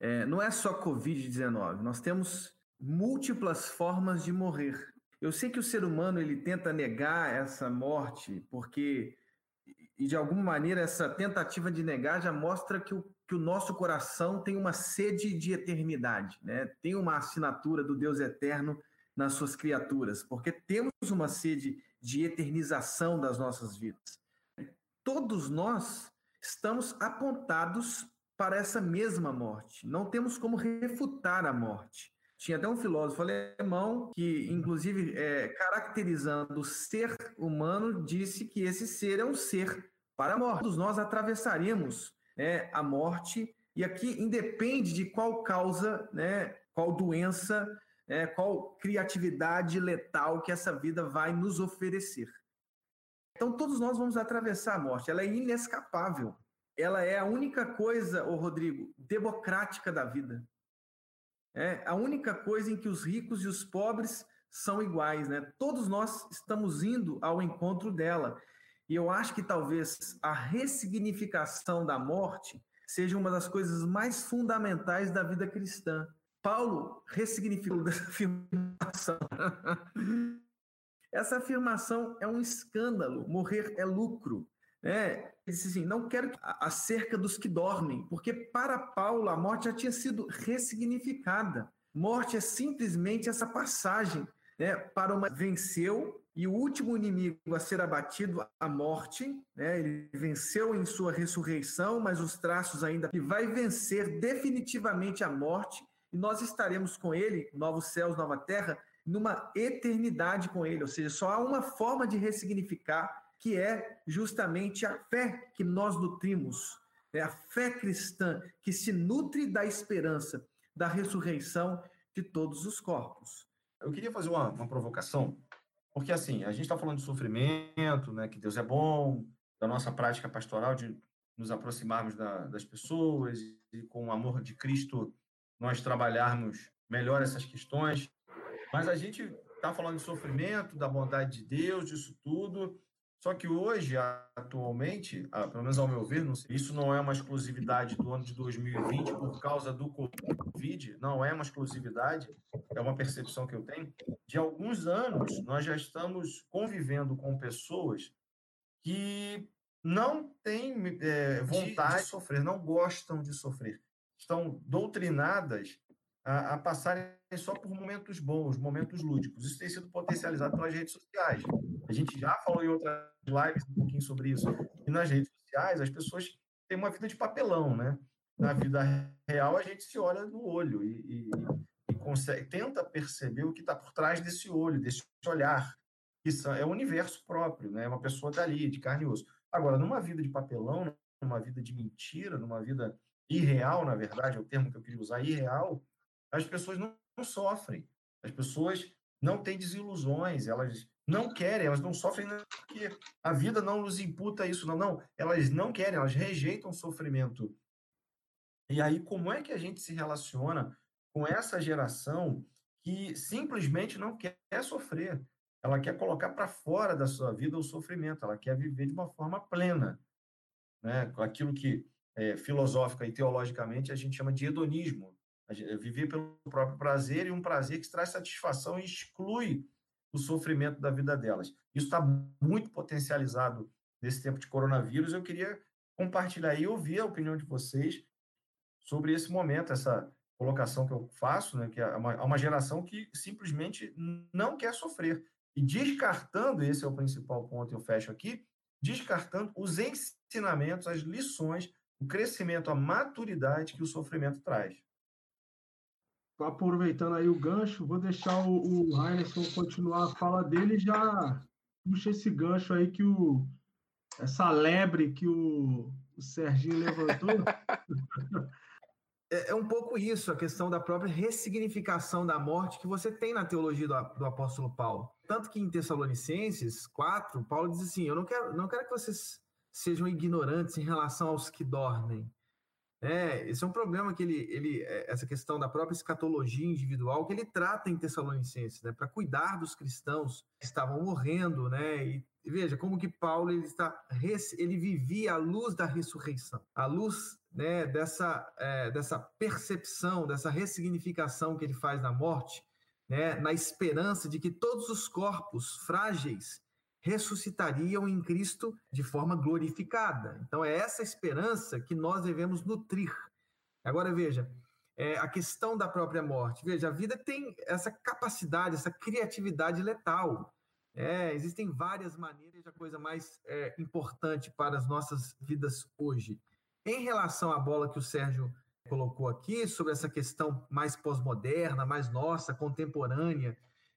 É, não é só Covid-19, nós temos múltiplas formas de morrer. Eu sei que o ser humano ele tenta negar essa morte, porque e de alguma maneira essa tentativa de negar já mostra que o, que o nosso coração tem uma sede de eternidade, né? Tem uma assinatura do Deus eterno nas suas criaturas, porque temos uma sede de eternização das nossas vidas. Todos nós estamos apontados para essa mesma morte. Não temos como refutar a morte. Tinha até um filósofo alemão que, inclusive, é, caracterizando o ser humano, disse que esse ser é um ser para a morte. Todos nós atravessaremos né, a morte, e aqui independe de qual causa, né, qual doença, né, qual criatividade letal que essa vida vai nos oferecer. Então, todos nós vamos atravessar a morte, ela é inescapável. Ela é a única coisa, ô Rodrigo, democrática da vida. É a única coisa em que os ricos e os pobres são iguais, né? Todos nós estamos indo ao encontro dela. E eu acho que talvez a ressignificação da morte seja uma das coisas mais fundamentais da vida cristã. Paulo ressignificou *laughs* essa afirmação. Essa afirmação é um escândalo. Morrer é lucro. É, ele disse assim: não quero acerca dos que dormem, porque para Paulo a morte já tinha sido ressignificada. Morte é simplesmente essa passagem né, para uma venceu e o último inimigo a ser abatido, a morte, né, ele venceu em sua ressurreição, mas os traços ainda ele vai vencer definitivamente a morte e nós estaremos com ele, novos céus, nova terra, numa eternidade com ele. Ou seja, só há uma forma de ressignificar que é justamente a fé que nós nutrimos, é a fé cristã que se nutre da esperança da ressurreição de todos os corpos. Eu queria fazer uma, uma provocação, porque assim, a gente está falando de sofrimento, né, que Deus é bom, da nossa prática pastoral de nos aproximarmos da, das pessoas e com o amor de Cristo nós trabalharmos melhor essas questões. Mas a gente está falando de sofrimento, da bondade de Deus, disso tudo, só que hoje, atualmente, pelo menos ao meu ver, não sei, isso não é uma exclusividade do ano de 2020 por causa do Covid, não é uma exclusividade, é uma percepção que eu tenho. De alguns anos, nós já estamos convivendo com pessoas que não têm é, vontade de sofrer, não gostam de sofrer. Estão doutrinadas a, a passarem só por momentos bons, momentos lúdicos. Isso tem sido potencializado pelas redes sociais. A gente já falou em outras lives um pouquinho sobre isso. E nas redes sociais, as pessoas têm uma vida de papelão, né? Na vida real, a gente se olha no olho e, e, e consegue, tenta perceber o que está por trás desse olho, desse olhar. Isso é o universo próprio, né? É uma pessoa dali, de carne e osso. Agora, numa vida de papelão, numa vida de mentira, numa vida irreal, na verdade, é o termo que eu queria usar, irreal, as pessoas não, não sofrem. As pessoas não têm desilusões, elas não querem, elas não sofrem porque a vida não nos imputa isso, não, não. Elas não querem, elas rejeitam o sofrimento. E aí, como é que a gente se relaciona com essa geração que simplesmente não quer sofrer? Ela quer colocar para fora da sua vida o sofrimento, ela quer viver de uma forma plena, né? Aquilo que é, filosófica e teologicamente a gente chama de hedonismo, viver pelo próprio prazer e um prazer que traz satisfação e exclui o sofrimento da vida delas. Isso está muito potencializado nesse tempo de coronavírus. Eu queria compartilhar e ouvir a opinião de vocês sobre esse momento, essa colocação que eu faço, né, que é uma, uma geração que simplesmente não quer sofrer. E descartando, esse é o principal ponto, eu fecho aqui, descartando os ensinamentos, as lições, o crescimento, a maturidade que o sofrimento traz aproveitando aí o gancho, vou deixar o, o continuar a fala dele e já puxa esse gancho aí que o essa lebre que o, o Serginho levantou. *laughs* é, é, um pouco isso, a questão da própria ressignificação da morte que você tem na teologia do, do apóstolo Paulo. Tanto que em Tessalonicenses 4, Paulo diz assim: Eu não quero, não quero que vocês sejam ignorantes em relação aos que dormem, é, esse é um problema que ele, ele, é, essa questão da própria escatologia individual, que ele trata em Tessalonicenses, né, para cuidar dos cristãos que estavam morrendo, né, e, veja como que Paulo ele está, ele vivia a luz da ressurreição, a luz né, dessa, é, dessa percepção, dessa ressignificação que ele faz na morte, né, na esperança de que todos os corpos frágeis ressuscitariam em Cristo de forma glorificada. Então, é essa esperança que nós devemos nutrir. Agora, veja, é, a questão da própria morte. Veja, a vida tem essa capacidade, essa criatividade letal. É, existem várias maneiras, a coisa mais é, importante para as nossas vidas hoje. Em relação à bola que o Sérgio colocou aqui, sobre essa questão mais pós-moderna, mais nossa, contemporânea,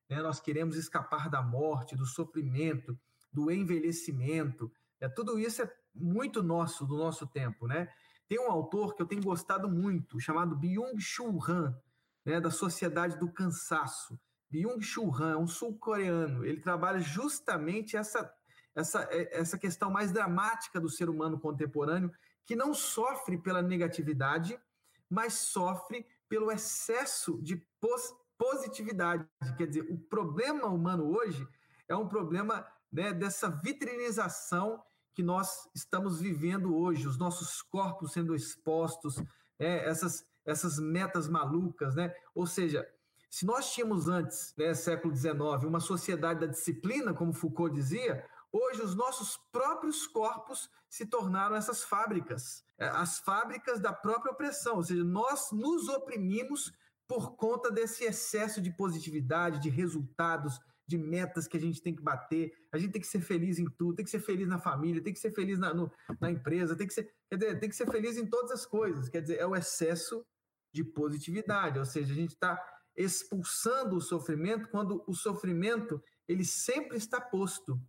né? Nós queremos escapar da morte, do sofrimento, do envelhecimento. É, tudo isso é muito nosso, do nosso tempo. Né? Tem um autor que eu tenho gostado muito, chamado Byung-Chul Han, né, da Sociedade do Cansaço. Byung-Chul Han é um sul-coreano. Ele trabalha justamente essa, essa, é, essa questão mais dramática do ser humano contemporâneo, que não sofre pela negatividade, mas sofre pelo excesso de positividade. Quer dizer, o problema humano hoje é um problema né, dessa vitrinização que nós estamos vivendo hoje, os nossos corpos sendo expostos, né, essas, essas metas malucas, né? Ou seja, se nós tínhamos antes, né, século XIX, uma sociedade da disciplina, como Foucault dizia, Hoje, os nossos próprios corpos se tornaram essas fábricas, é, as fábricas da própria opressão, ou seja, nós nos oprimimos por conta desse excesso de positividade, de resultados, de metas que a gente tem que bater. A gente tem que ser feliz em tudo, tem que ser feliz na família, tem que ser feliz na, no, na empresa, tem que ser, quer dizer, tem que ser feliz em todas as coisas. Quer dizer, é o excesso de positividade, ou seja, a gente está expulsando o sofrimento quando o sofrimento ele sempre está posto,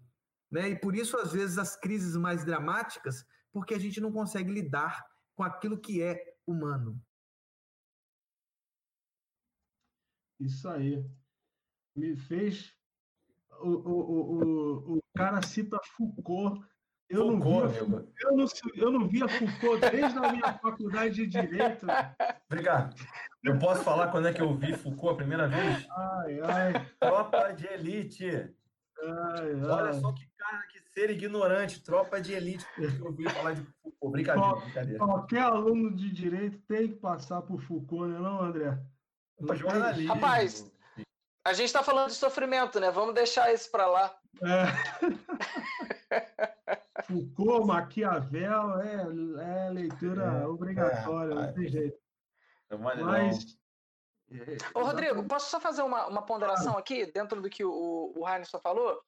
né? E por isso às vezes as crises mais dramáticas, porque a gente não consegue lidar com aquilo que é humano. Isso aí. Me fez. O, o, o, o cara cita Foucault. Eu, Foucault, não via, eu, não, eu não via Foucault desde a minha faculdade de Direito. Obrigado. Eu posso falar quando é que eu vi Foucault a primeira vez? Ai, ai. Tropa de Elite. Ai, ai. Olha só que cara, que ser ignorante. Tropa de Elite. Eu ouvi falar de Foucault. Brincadeira, brincadeira. Qualquer aluno de Direito tem que passar por Foucault, não é não, André? Jornalismo. Rapaz, a gente está falando de sofrimento, né? Vamos deixar isso para lá. É. *laughs* Foucault, Maquiavel, é, é leitura é, obrigatória, é, não tem jeito. É Mas. Ô, Rodrigo, posso só fazer uma, uma ponderação aqui, dentro do que o, o Heinz falou?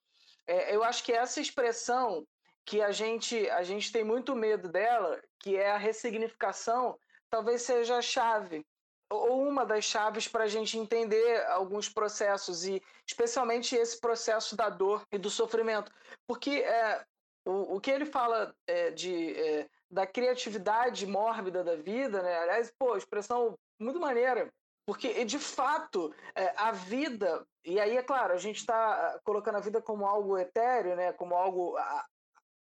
É, eu acho que essa expressão que a gente, a gente tem muito medo dela, que é a ressignificação, talvez seja a chave ou uma das chaves para a gente entender alguns processos e especialmente esse processo da dor e do sofrimento, porque é, o, o que ele fala é, de é, da criatividade mórbida da vida, né? Aliás, pô, expressão muito maneira, porque de fato é, a vida e aí é claro a gente está colocando a vida como algo etéreo, né? Como algo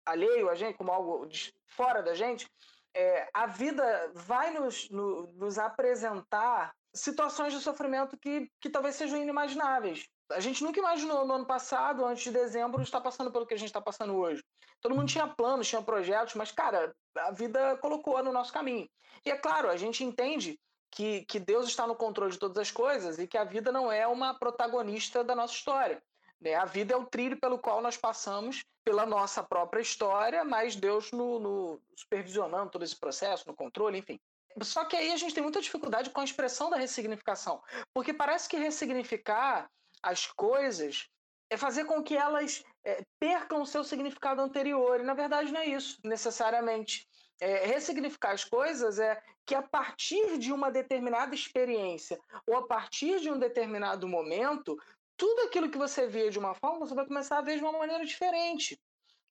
alheio a gente, como algo fora da gente é, a vida vai nos, no, nos apresentar situações de sofrimento que, que talvez sejam inimagináveis. A gente nunca imaginou no ano passado, antes de dezembro, estar passando pelo que a gente está passando hoje. Todo mundo tinha planos, tinha projetos, mas, cara, a vida colocou no nosso caminho. E é claro, a gente entende que, que Deus está no controle de todas as coisas e que a vida não é uma protagonista da nossa história. Né? A vida é o trilho pelo qual nós passamos pela nossa própria história, mas Deus no, no, supervisionando todo esse processo, no controle, enfim. Só que aí a gente tem muita dificuldade com a expressão da ressignificação, porque parece que ressignificar as coisas é fazer com que elas é, percam o seu significado anterior, e na verdade não é isso, necessariamente. É, ressignificar as coisas é que a partir de uma determinada experiência ou a partir de um determinado momento, tudo aquilo que você via de uma forma, você vai começar a ver de uma maneira diferente.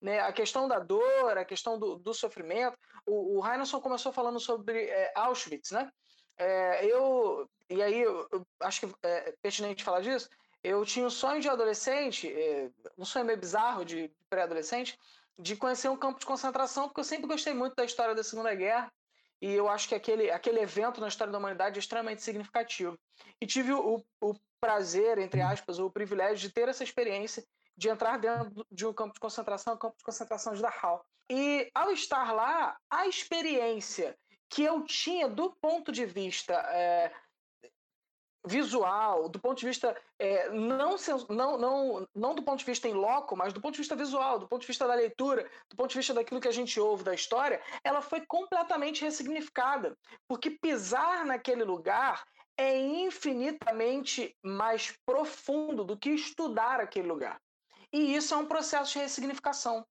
Né? A questão da dor, a questão do, do sofrimento. O, o começou falando sobre é, Auschwitz, né? É, eu, e aí, eu, eu acho que é pertinente falar disso. Eu tinha um sonho de adolescente, é, um sonho meio bizarro de pré-adolescente, de conhecer um campo de concentração, porque eu sempre gostei muito da história da Segunda Guerra e eu acho que aquele, aquele evento na história da humanidade é extremamente significativo. E tive o, o prazer, entre aspas, ou o privilégio de ter essa experiência de entrar dentro de um campo de concentração, o campo de concentração de Dachau. E ao estar lá, a experiência que eu tinha do ponto de vista é, visual, do ponto de vista é, não, não, não, não do ponto de vista em loco, mas do ponto de vista visual, do ponto de vista da leitura, do ponto de vista daquilo que a gente ouve da história, ela foi completamente ressignificada. Porque pisar naquele lugar é infinitamente mais profundo do que estudar aquele lugar. E isso é um processo de ressignificação.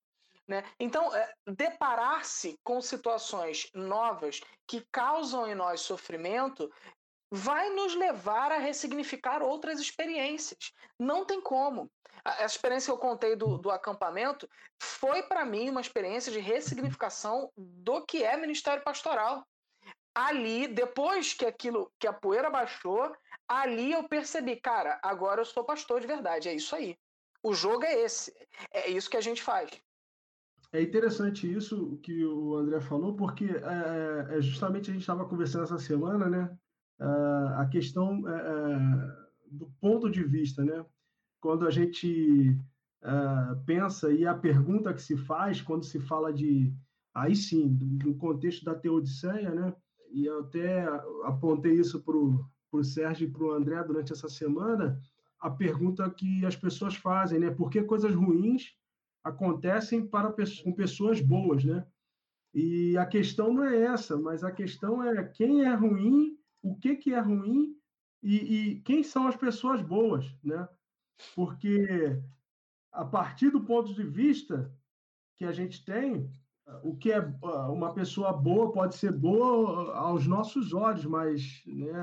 Né? Então, é, deparar-se com situações novas que causam em nós sofrimento vai nos levar a ressignificar outras experiências. Não tem como. A experiência que eu contei do, do acampamento foi, para mim, uma experiência de ressignificação do que é ministério pastoral. Ali, depois que aquilo, que a poeira baixou, ali eu percebi, cara, agora eu sou pastor de verdade, é isso aí. O jogo é esse, é isso que a gente faz. É interessante isso que o André falou, porque é, é, é justamente a gente estava conversando essa semana, né? Uh, a questão uh, do ponto de vista, né? Quando a gente uh, pensa e a pergunta que se faz quando se fala de, aí sim, do, contexto da Teodiceia, né? E eu até apontei isso para o Sérgio e para o André durante essa semana, a pergunta que as pessoas fazem, né? Por que coisas ruins acontecem para com pessoas boas, né? E a questão não é essa, mas a questão é quem é ruim, o que, que é ruim e, e quem são as pessoas boas, né? Porque a partir do ponto de vista que a gente tem, o que é uma pessoa boa pode ser boa aos nossos olhos, mas né,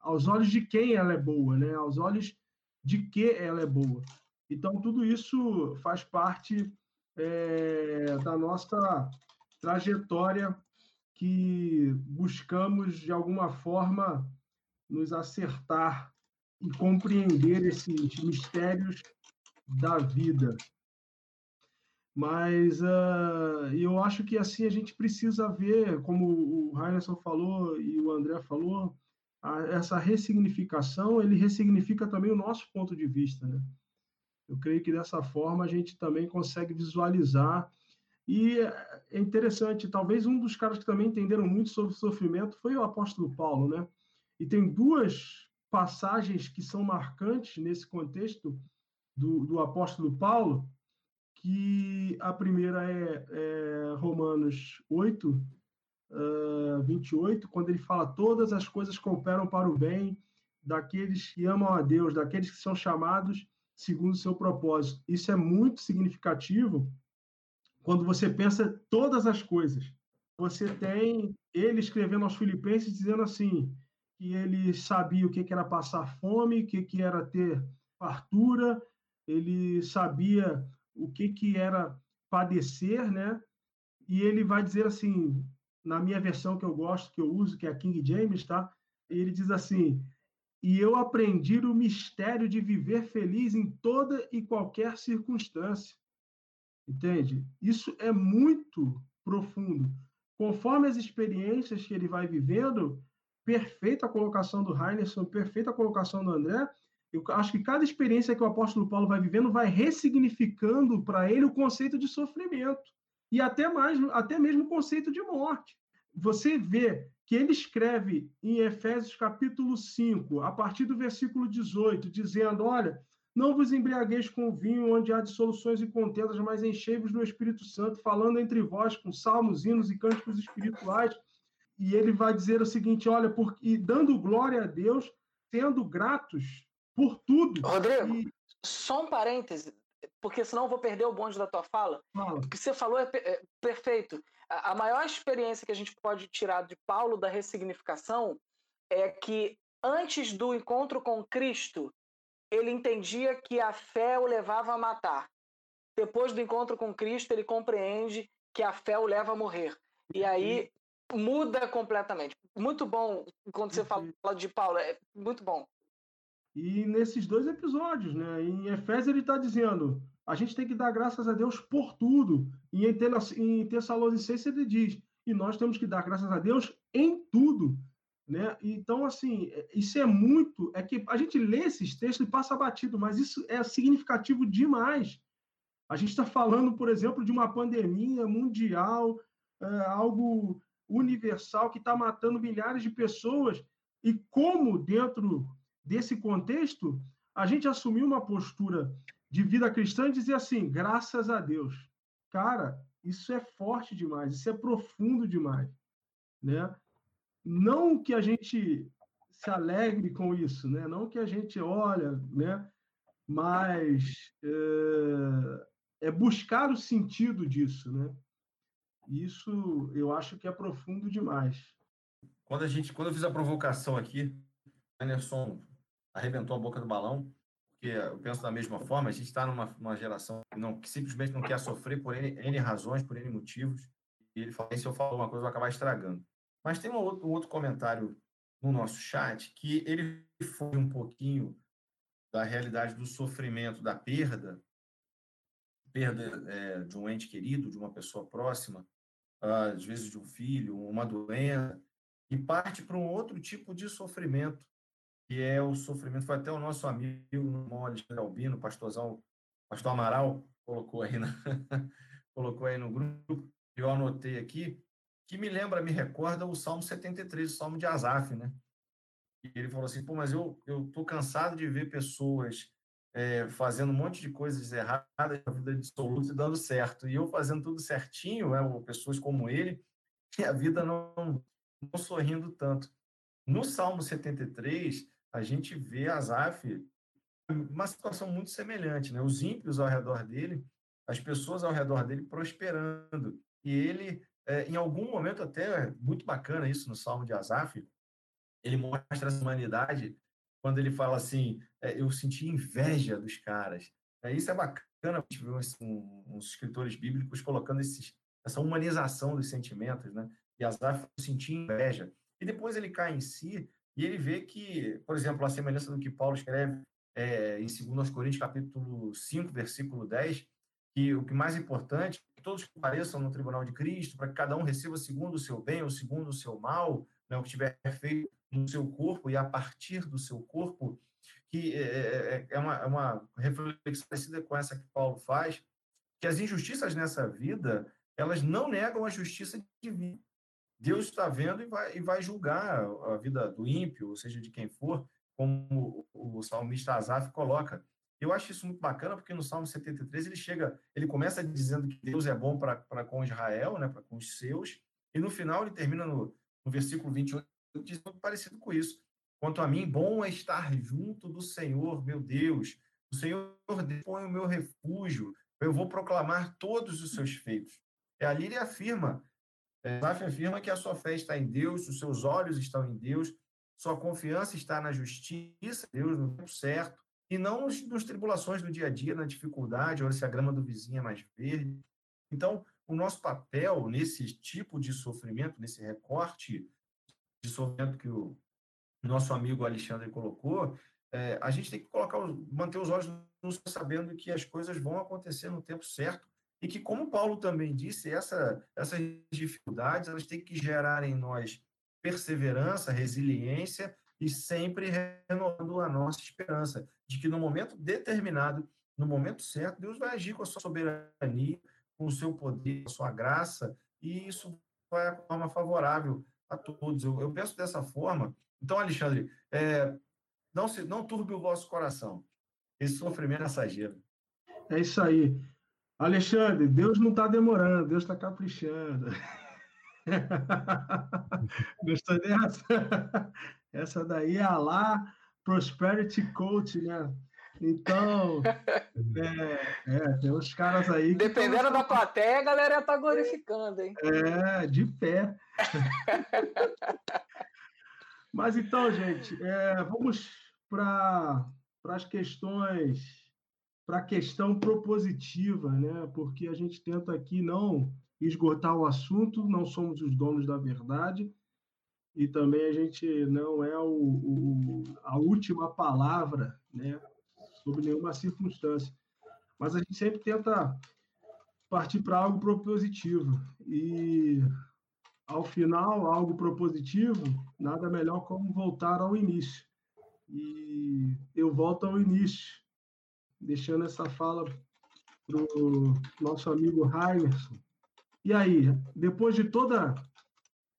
aos olhos de quem ela é boa, né? Aos olhos de que ela é boa. Então tudo isso faz parte é, da nossa trajetória que buscamos, de alguma forma, nos acertar e compreender esses mistérios da vida. Mas uh, eu acho que assim a gente precisa ver, como o Reinson falou e o André falou, a, essa ressignificação, ele ressignifica também o nosso ponto de vista, né? Eu creio que dessa forma a gente também consegue visualizar e é interessante, talvez um dos caras que também entenderam muito sobre sofrimento foi o apóstolo Paulo, né? E tem duas passagens que são marcantes nesse contexto do, do apóstolo Paulo, que a primeira é, é Romanos 8, uh, 28, quando ele fala: Todas as coisas cooperam para o bem daqueles que amam a Deus, daqueles que são chamados segundo o seu propósito. Isso é muito significativo quando você pensa todas as coisas. Você tem ele escrevendo aos Filipenses dizendo assim que ele sabia o que era passar fome, o que era ter fartura, ele sabia o que que era padecer, né? E ele vai dizer assim, na minha versão que eu gosto, que eu uso, que é a King James, tá? Ele diz assim: "E eu aprendi o mistério de viver feliz em toda e qualquer circunstância." Entende? Isso é muito profundo. Conforme as experiências que ele vai vivendo, perfeita a colocação do Heinerson, perfeita a colocação do André. Eu acho que cada experiência que o apóstolo Paulo vai vivendo vai ressignificando para ele o conceito de sofrimento e até mais, até mesmo o conceito de morte. Você vê que ele escreve em Efésios capítulo 5, a partir do versículo 18, dizendo: Olha, não vos embriagueis com vinho, onde há dissoluções e contendas, mas enchei-vos do Espírito Santo, falando entre vós com salmos, hinos e cânticos espirituais. E ele vai dizer o seguinte: olha, por, e dando glória a Deus, sendo gratos por tudo. Rodrigo, e... só um parêntese, porque senão eu vou perder o bonde da tua fala. Fala. O que você falou é, é perfeito. A, a maior experiência que a gente pode tirar de Paulo da ressignificação é que antes do encontro com Cristo, ele entendia que a fé o levava a matar. Depois do encontro com Cristo, ele compreende que a fé o leva a morrer. E aí muda completamente. Muito bom quando você fala de Paulo, é muito bom. E nesses dois episódios, né? Em Efésios ele está dizendo: a gente tem que dar graças a Deus por tudo. E em Tessalonicenses ele diz: e nós temos que dar graças a Deus em tudo. Né? Então, assim, é, isso é muito. É que a gente lê esses textos e passa batido, mas isso é significativo demais. A gente está falando, por exemplo, de uma pandemia mundial, é, algo universal que está matando milhares de pessoas. E como, dentro desse contexto, a gente assumiu uma postura de vida cristã e dizer assim: graças a Deus. Cara, isso é forte demais, isso é profundo demais. Né? Não que a gente se alegre com isso, né? Não que a gente olha, né? Mas é, é buscar o sentido disso, né? Isso eu acho que é profundo demais. Quando a gente, quando eu fiz a provocação aqui, Anderson arrebentou a boca do balão, porque eu penso da mesma forma. A gente está numa, numa geração que, não, que simplesmente não quer sofrer por N, N razões, por N motivos. E ele falou: se eu falar uma coisa, eu vou acabar estragando. Mas tem um outro, comentário no nosso chat que ele foi um pouquinho da realidade do sofrimento, da perda, perda é, de um ente querido, de uma pessoa próxima, às vezes de um filho, uma doença, e parte para um outro tipo de sofrimento, que é o sofrimento. Foi até o nosso amigo no Alexandre Albino, pastorzão, pastor Amaral, colocou aí, na, *laughs* colocou aí no grupo, eu anotei aqui, que me lembra, me recorda o Salmo 73, o Salmo de Asaf, né? E ele falou assim, pô, mas eu eu tô cansado de ver pessoas é, fazendo um monte de coisas erradas na vida absoluta e dando certo. E eu fazendo tudo certinho, né, pessoas como ele, *laughs* e a vida não, não sorrindo tanto. No Salmo 73, a gente vê Asaf uma situação muito semelhante, né? Os ímpios ao redor dele, as pessoas ao redor dele prosperando. E ele, é, em algum momento, até muito bacana isso no Salmo de Asaf, ele mostra essa humanidade quando ele fala assim: é, eu senti inveja dos caras. É, isso é bacana, a gente vê uns, escritores bíblicos colocando esses, essa humanização dos sentimentos, né? E Asaf sentia inveja. E depois ele cai em si e ele vê que, por exemplo, a semelhança do que Paulo escreve é, em 2 Coríntios, capítulo 5, versículo 10, que o que mais importante é que todos compareçam no tribunal de Cristo, para que cada um receba segundo o seu bem ou segundo o seu mal, né, o que tiver feito no seu corpo e a partir do seu corpo, que é, é, é, é uma, é uma reflexão parecida com essa que Paulo faz, que as injustiças nessa vida, elas não negam a justiça divina. Deus está vendo e vai, e vai julgar a vida do ímpio, ou seja, de quem for, como o salmista Asaf coloca. Eu acho isso muito bacana, porque no Salmo 73 ele chega, ele começa dizendo que Deus é bom para com Israel, né, para com os seus, e no final ele termina no, no versículo 28, diz muito parecido com isso. Quanto a mim, bom é estar junto do Senhor, meu Deus. O Senhor põe o meu refúgio, eu vou proclamar todos os seus feitos. E ali ele afirma, Asaf afirma que a sua fé está em Deus, os seus olhos estão em Deus, sua confiança está na justiça, Deus, no tempo certo, e não nos tribulações do dia a dia, na dificuldade, ou se a grama do vizinho é mais verde. Então, o nosso papel nesse tipo de sofrimento, nesse recorte de sofrimento que o nosso amigo Alexandre colocou, é, a gente tem que colocar, manter os olhos sabendo que as coisas vão acontecer no tempo certo e que, como Paulo também disse, essa, essas dificuldades elas têm que gerar em nós perseverança, resiliência e sempre renovando a nossa esperança de que no momento determinado, no momento certo, Deus vai agir com a sua soberania, com o seu poder, com a sua graça, e isso vai de forma favorável a todos. Eu, eu penso dessa forma. Então, Alexandre, é, não, se, não turbe o vosso coração. Esse sofrimento é passageiro. É isso aí. Alexandre, Deus não está demorando, Deus está caprichando. *laughs* Gostou dessa? Essa daí é a lá Prosperity Coach, né? Então, *laughs* é, é, tem uns caras aí. Dependendo da plateia, a galera tá glorificando, hein? É, de pé. *laughs* Mas então, gente, é, vamos para as questões, para a questão propositiva, né? Porque a gente tenta aqui não esgotar o assunto, não somos os donos da verdade e também a gente não é o, o, a última palavra, né, sobre nenhuma circunstância. Mas a gente sempre tenta partir para algo propositivo e ao final algo propositivo nada melhor como voltar ao início. E eu volto ao início, deixando essa fala para o nosso amigo Heimerson, e aí, depois de toda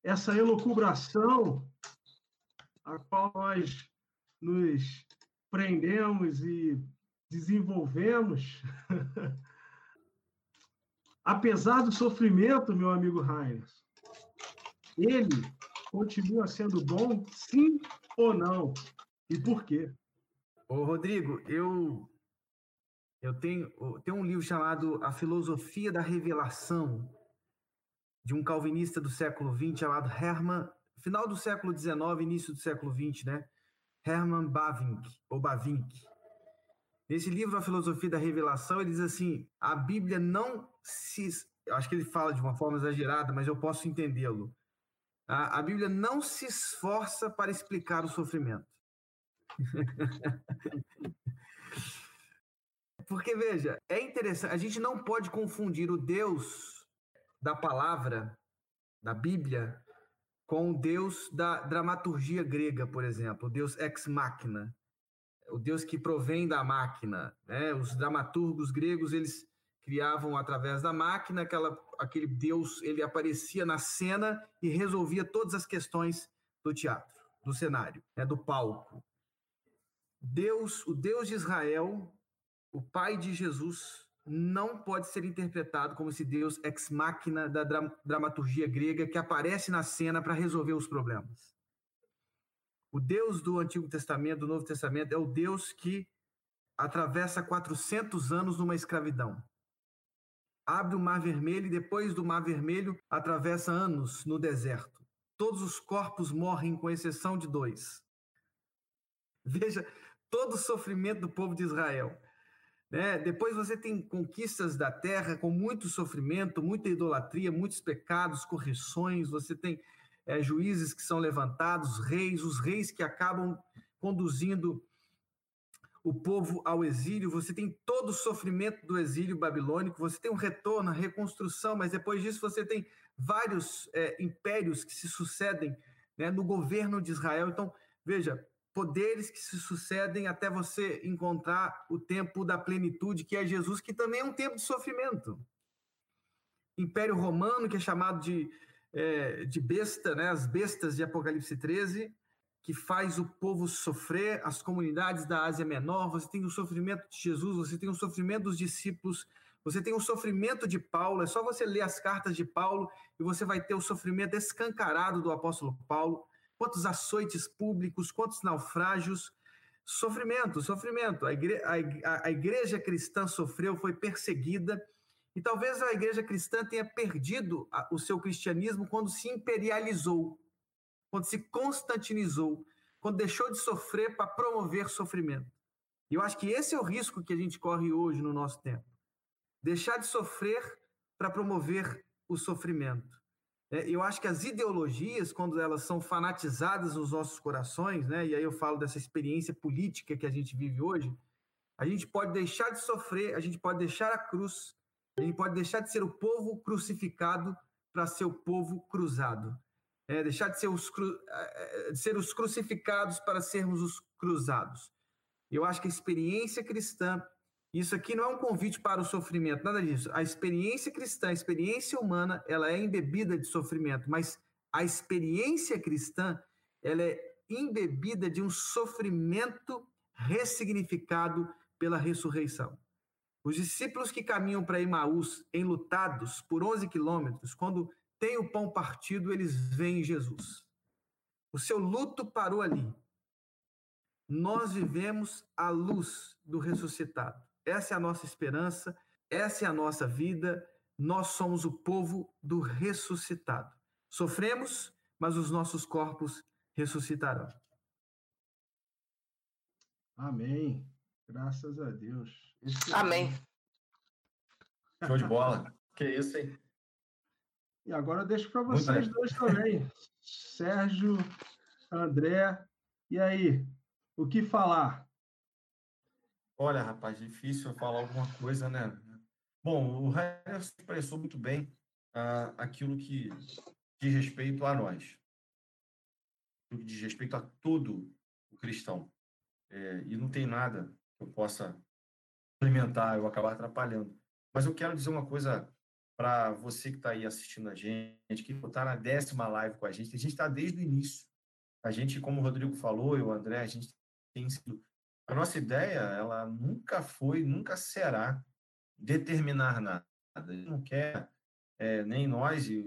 essa elucubração a qual nós nos prendemos e desenvolvemos, *laughs* apesar do sofrimento, meu amigo Heinz, ele continua sendo bom, sim ou não? E por quê? Ô, Rodrigo, eu eu tenho, tenho um livro chamado A Filosofia da Revelação, de um calvinista do século XX chamado Hermann, final do século XIX, início do século XX, né? Hermann Bavinck, ou Bavinck. Nesse livro, A Filosofia da Revelação, ele diz assim: a Bíblia não se. Eu acho que ele fala de uma forma exagerada, mas eu posso entendê-lo. A, a Bíblia não se esforça para explicar o sofrimento. *laughs* Porque, veja, é interessante, a gente não pode confundir o Deus da palavra, da Bíblia, com o Deus da dramaturgia grega, por exemplo, o Deus ex machina, o Deus que provém da máquina. Né? Os dramaturgos gregos eles criavam através da máquina aquela, aquele Deus, ele aparecia na cena e resolvia todas as questões do teatro, do cenário, né? do palco. Deus, o Deus de Israel, o pai de Jesus não pode ser interpretado como esse Deus ex machina da dramaturgia grega que aparece na cena para resolver os problemas. O Deus do Antigo Testamento, do Novo Testamento, é o Deus que atravessa 400 anos numa escravidão. Abre o Mar Vermelho e depois do Mar Vermelho atravessa anos no deserto. Todos os corpos morrem, com exceção de dois. Veja todo o sofrimento do povo de Israel. Né? Depois você tem conquistas da terra com muito sofrimento, muita idolatria, muitos pecados, correções. Você tem é, juízes que são levantados, reis, os reis que acabam conduzindo o povo ao exílio. Você tem todo o sofrimento do exílio babilônico. Você tem um retorno, a reconstrução, mas depois disso você tem vários é, impérios que se sucedem né, no governo de Israel. Então, veja, poderes que se sucedem até você encontrar o tempo da plenitude, que é Jesus, que também é um tempo de sofrimento. Império Romano, que é chamado de, é, de besta, né? as bestas de Apocalipse 13, que faz o povo sofrer, as comunidades da Ásia Menor, você tem o sofrimento de Jesus, você tem o sofrimento dos discípulos, você tem o sofrimento de Paulo, é só você ler as cartas de Paulo e você vai ter o sofrimento escancarado do apóstolo Paulo quantos açoites públicos, quantos naufrágios, sofrimento, sofrimento. A, igre a, a igreja cristã sofreu, foi perseguida, e talvez a igreja cristã tenha perdido o seu cristianismo quando se imperializou, quando se constantinizou, quando deixou de sofrer para promover sofrimento. E eu acho que esse é o risco que a gente corre hoje no nosso tempo. Deixar de sofrer para promover o sofrimento. É, eu acho que as ideologias, quando elas são fanatizadas nos nossos corações, né, e aí eu falo dessa experiência política que a gente vive hoje, a gente pode deixar de sofrer, a gente pode deixar a cruz, a gente pode deixar de ser o povo crucificado para ser o povo cruzado. É, deixar de ser, os cru, é, é, de ser os crucificados para sermos os cruzados. Eu acho que a experiência cristã isso aqui não é um convite para o sofrimento, nada disso. A experiência cristã, a experiência humana, ela é embebida de sofrimento, mas a experiência cristã, ela é embebida de um sofrimento ressignificado pela ressurreição. Os discípulos que caminham para Emaús, enlutados por 11 quilômetros, quando tem o pão partido, eles veem Jesus. O seu luto parou ali. Nós vivemos a luz do ressuscitado. Essa é a nossa esperança, essa é a nossa vida. Nós somos o povo do ressuscitado. Sofremos, mas os nossos corpos ressuscitarão. Amém. Graças a Deus. Esse Amém. É... Show de bola. que isso, hein? E agora eu deixo para vocês dois também. Sérgio, André, e aí? O que falar? Olha, rapaz, difícil falar alguma coisa, né? Bom, o Rainer expressou muito bem ah, aquilo que diz respeito a nós, aquilo que diz respeito a todo o cristão. É, e não tem nada que eu possa implementar, eu acabar atrapalhando. Mas eu quero dizer uma coisa para você que está aí assistindo a gente, que está na décima live com a gente. A gente está desde o início. A gente, como o Rodrigo falou, eu, o André, a gente tem sido a nossa ideia, ela nunca foi, nunca será determinar nada. A gente não quer, é, nem nós e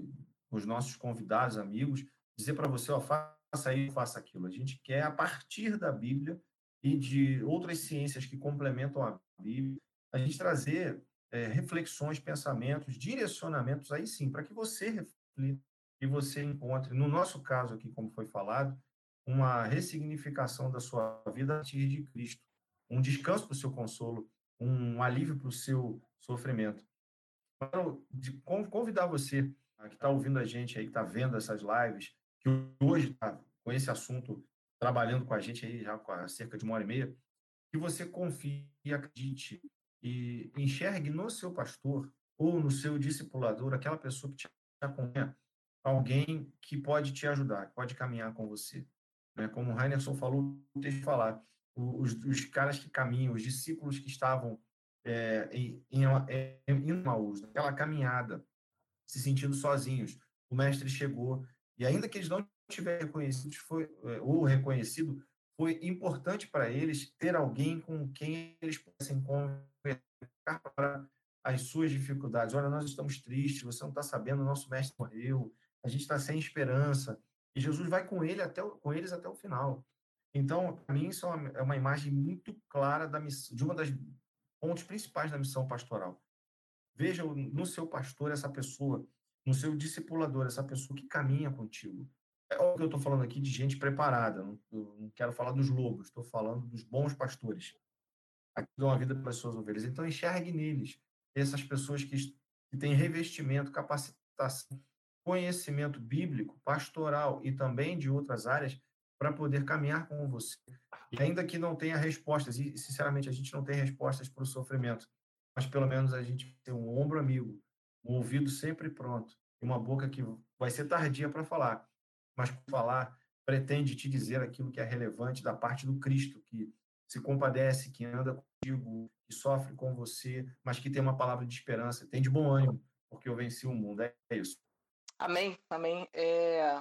os nossos convidados, amigos, dizer para você, ó, faça isso, faça aquilo. A gente quer, a partir da Bíblia e de outras ciências que complementam a Bíblia, a gente trazer é, reflexões, pensamentos, direcionamentos, aí sim, para que você reflita e você encontre, no nosso caso aqui, como foi falado, uma ressignificação da sua vida a partir de Cristo, um descanso para o seu consolo, um alívio para o seu sofrimento. Quero convidar você que está ouvindo a gente aí, que está vendo essas lives, que hoje está com esse assunto trabalhando com a gente aí já há cerca de uma hora e meia, que você confie, acredite e enxergue no seu pastor ou no seu discipulador aquela pessoa que te acompanha, alguém que pode te ajudar, que pode caminhar com você. Né? Como o Heinerson falou, deixa eu falar, os, os caras que caminham, os discípulos que estavam é, em, em, em Maús, naquela caminhada, se sentindo sozinhos. O mestre chegou, e ainda que eles não tiverem reconhecido, foi, é, ou reconhecido, foi importante para eles ter alguém com quem eles pudessem para as suas dificuldades. Olha, nós estamos tristes, você não está sabendo, o nosso mestre morreu, a gente está sem esperança. E Jesus vai com ele até com eles até o final. Então, para mim, isso é uma, é uma, imagem muito clara da missão, de uma das pontos principais da missão pastoral. Veja no seu pastor essa pessoa, no seu discipulador, essa pessoa que caminha contigo. É óbvio que eu estou falando aqui de gente preparada, não, não quero falar dos lobos, estou falando dos bons pastores, que dão a vida para as suas ovelhas. Então, enxergue neles essas pessoas que, que têm revestimento, capacitação, conhecimento bíblico, pastoral e também de outras áreas para poder caminhar com você. E ainda que não tenha respostas, e sinceramente a gente não tem respostas para o sofrimento, mas pelo menos a gente tem um ombro amigo, um ouvido sempre pronto e uma boca que vai ser tardia para falar, mas falar pretende te dizer aquilo que é relevante da parte do Cristo, que se compadece, que anda contigo, que sofre com você, mas que tem uma palavra de esperança, tem de bom ânimo, porque eu venci o mundo. É isso. Amém, amém. É,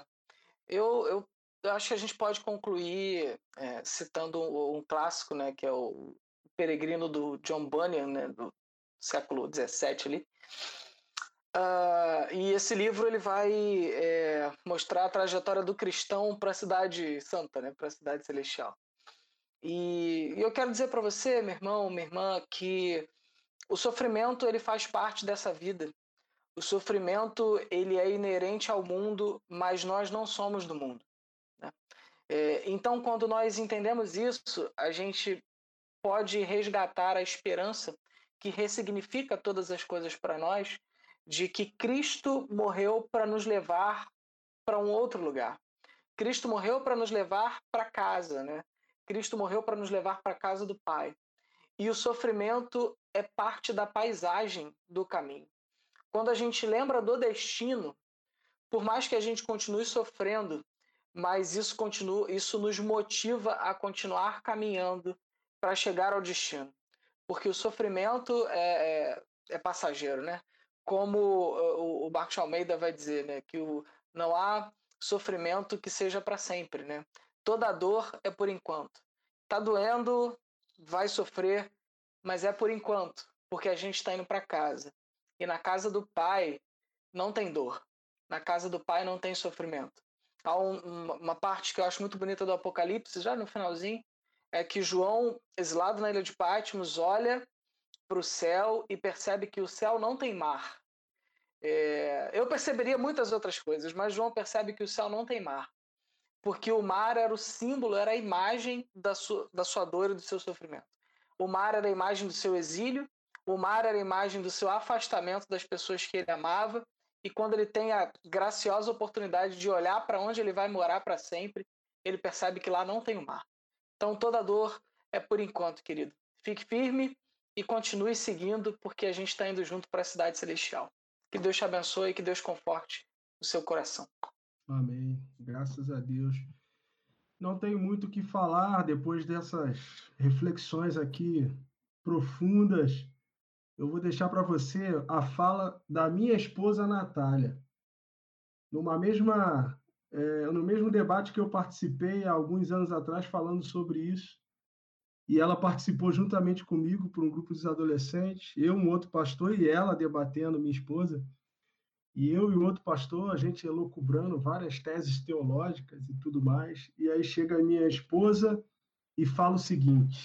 eu, eu, eu, acho que a gente pode concluir é, citando um, um, clássico, né, que é o Peregrino do John Bunyan, né, do século XVII ali. Uh, e esse livro ele vai é, mostrar a trajetória do cristão para a cidade santa, né, para a cidade celestial. E, e eu quero dizer para você, meu irmão, minha irmã, que o sofrimento ele faz parte dessa vida. O sofrimento ele é inerente ao mundo, mas nós não somos do mundo. Né? É, então, quando nós entendemos isso, a gente pode resgatar a esperança que ressignifica todas as coisas para nós de que Cristo morreu para nos levar para um outro lugar. Cristo morreu para nos levar para casa, né? Cristo morreu para nos levar para a casa do Pai. E o sofrimento é parte da paisagem do caminho. Quando a gente lembra do destino, por mais que a gente continue sofrendo, mas isso continua, isso nos motiva a continuar caminhando para chegar ao destino, porque o sofrimento é, é, é passageiro, né? como o, o Marcos Almeida vai dizer, né, que o, não há sofrimento que seja para sempre, né? Toda dor é por enquanto. Tá doendo, vai sofrer, mas é por enquanto, porque a gente está indo para casa. E na casa do Pai não tem dor. Na casa do Pai não tem sofrimento. Há um, uma parte que eu acho muito bonita do Apocalipse, já no finalzinho, é que João, exilado na ilha de Patmos, olha para o céu e percebe que o céu não tem mar. É, eu perceberia muitas outras coisas, mas João percebe que o céu não tem mar, porque o mar era o símbolo, era a imagem da sua, da sua dor e do seu sofrimento. O mar era a imagem do seu exílio, o mar era a imagem do seu afastamento das pessoas que ele amava, e quando ele tem a graciosa oportunidade de olhar para onde ele vai morar para sempre, ele percebe que lá não tem o mar. Então toda dor é por enquanto, querido. Fique firme, e continue seguindo, porque a gente está indo junto para a cidade celestial. Que Deus te abençoe e que Deus conforte o seu coração. Amém. Graças a Deus. Não tenho muito o que falar depois dessas reflexões aqui profundas. Eu vou deixar para você a fala da minha esposa Natália. Numa mesma, é, no mesmo debate que eu participei há alguns anos atrás falando sobre isso, e ela participou juntamente comigo por um grupo de adolescentes, eu, um outro pastor e ela debatendo, minha esposa. E eu e um outro pastor, a gente elocubrando várias teses teológicas e tudo mais. E aí chega a minha esposa e fala o seguinte: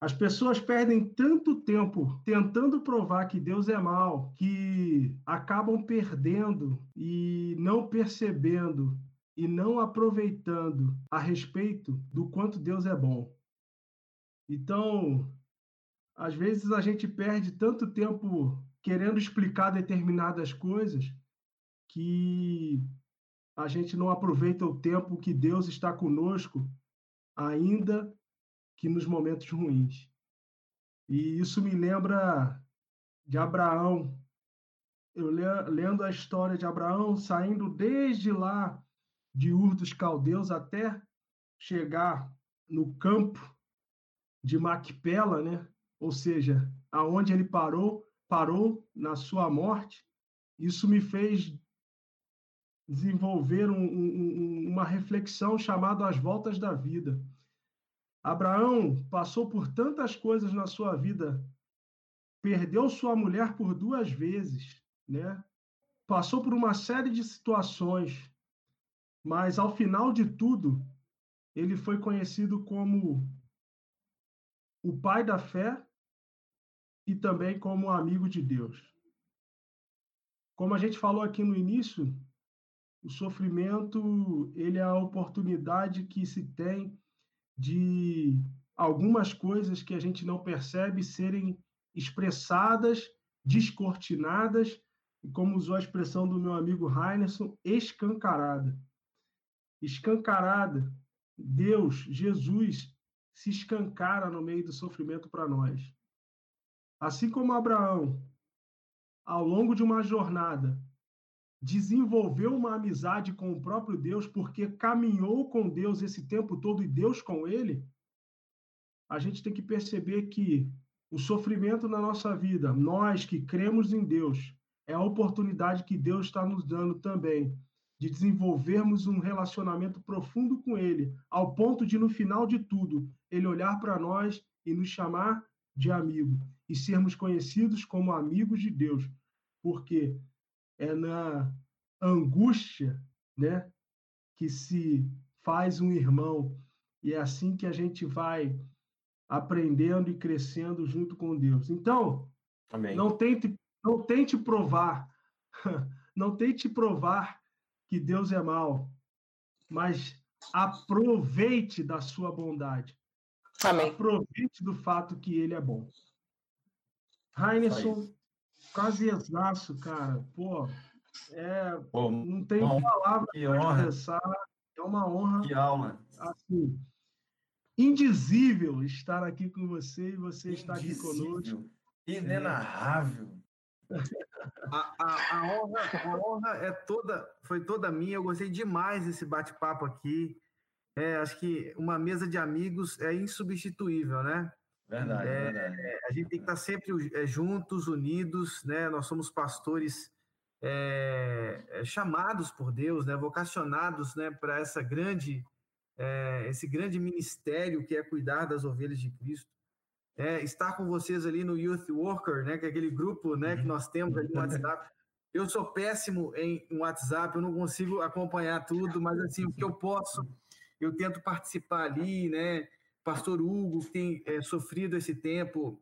as pessoas perdem tanto tempo tentando provar que Deus é mal, que acabam perdendo e não percebendo e não aproveitando a respeito do quanto Deus é bom. Então, às vezes a gente perde tanto tempo querendo explicar determinadas coisas que a gente não aproveita o tempo que Deus está conosco, ainda que nos momentos ruins. E isso me lembra de Abraão. Eu lendo a história de Abraão, saindo desde lá de Ur dos Caldeus até chegar no campo de Macpela, né? ou seja, aonde ele parou, parou na sua morte. Isso me fez desenvolver um, um, uma reflexão chamada As Voltas da Vida. Abraão passou por tantas coisas na sua vida perdeu sua mulher por duas vezes, né? Passou por uma série de situações, mas ao final de tudo, ele foi conhecido como o pai da fé e também como amigo de Deus. Como a gente falou aqui no início, o sofrimento ele é a oportunidade que se tem de algumas coisas que a gente não percebe serem expressadas, descortinadas, e como usou a expressão do meu amigo Heinerson, escancarada. Escancarada. Deus, Jesus, se escancara no meio do sofrimento para nós. Assim como Abraão, ao longo de uma jornada, desenvolveu uma amizade com o próprio Deus, porque caminhou com Deus esse tempo todo e Deus com ele, a gente tem que perceber que o sofrimento na nossa vida, nós que cremos em Deus, é a oportunidade que Deus está nos dando também de desenvolvermos um relacionamento profundo com Ele, ao ponto de, no final de tudo, Ele olhar para nós e nos chamar de amigo e sermos conhecidos como amigos de Deus, porque é na angústia, né, que se faz um irmão e é assim que a gente vai aprendendo e crescendo junto com Deus. Então, Amém. não tente não tente provar, *laughs* não tente provar que Deus é mau, mas aproveite da sua bondade. Amém. Aproveite do fato que ele é bom. Heinerson, quase exaço, cara. Pô, é, Pô, não tem palavra para expressar. É uma honra. Que aula. Assim, indizível estar aqui com você e você estar aqui conosco. Inenarrável. *laughs* A, a, a, honra, a honra é toda, foi toda minha. Eu gostei demais desse bate-papo aqui. É, acho que uma mesa de amigos é insubstituível, né? Verdade, é, verdade. A gente tem que estar sempre é, juntos, unidos, né? Nós somos pastores é, é, chamados por Deus, né? Vocacionados, né? Para essa grande, é, esse grande ministério que é cuidar das ovelhas de Cristo. É, estar com vocês ali no Youth Worker, né? Que é aquele grupo, né? Que nós temos ali no WhatsApp. Eu sou péssimo em WhatsApp, eu não consigo acompanhar tudo, mas assim o que eu posso, eu tento participar ali, né? Pastor Hugo, que tem é, sofrido esse tempo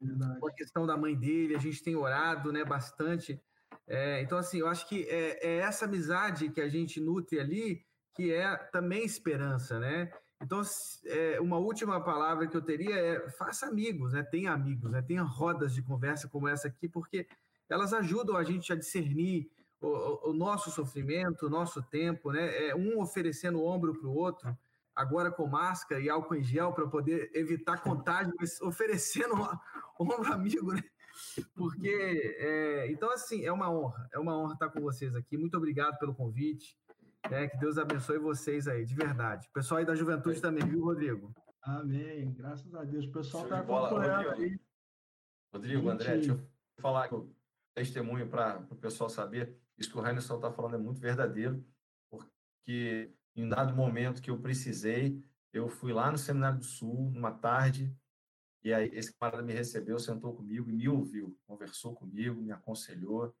Verdade. com a questão da mãe dele, a gente tem orado né, bastante. É, então, assim, eu acho que é, é, essa amizade que a gente nutre ali que é também esperança, né? Então, é, uma última palavra que eu teria é faça amigos, né? Tenha amigos, né? Tenha rodas de conversa como essa aqui, porque elas ajudam a gente a discernir o, o nosso sofrimento, o nosso tempo, né? É um oferecendo o ombro para o outro, agora com máscara e álcool em gel para poder evitar contágio, mas oferecendo um ombro amigo, né? Porque, é, então, assim, é uma honra, é uma honra estar com vocês aqui. Muito obrigado pelo convite. É, que Deus abençoe vocês aí, de verdade. O pessoal aí da juventude também, viu, Rodrigo? Amém. Graças a Deus. O pessoal está acompanhando Rodrigo, aí. Rodrigo, André, deixa eu falar testemunho para o pessoal saber. Isso que o Rainerson está falando é muito verdadeiro, porque em dado momento que eu precisei, eu fui lá no Seminário do Sul, numa tarde, e aí esse camarada me recebeu, sentou comigo e me ouviu, conversou comigo, me aconselhou.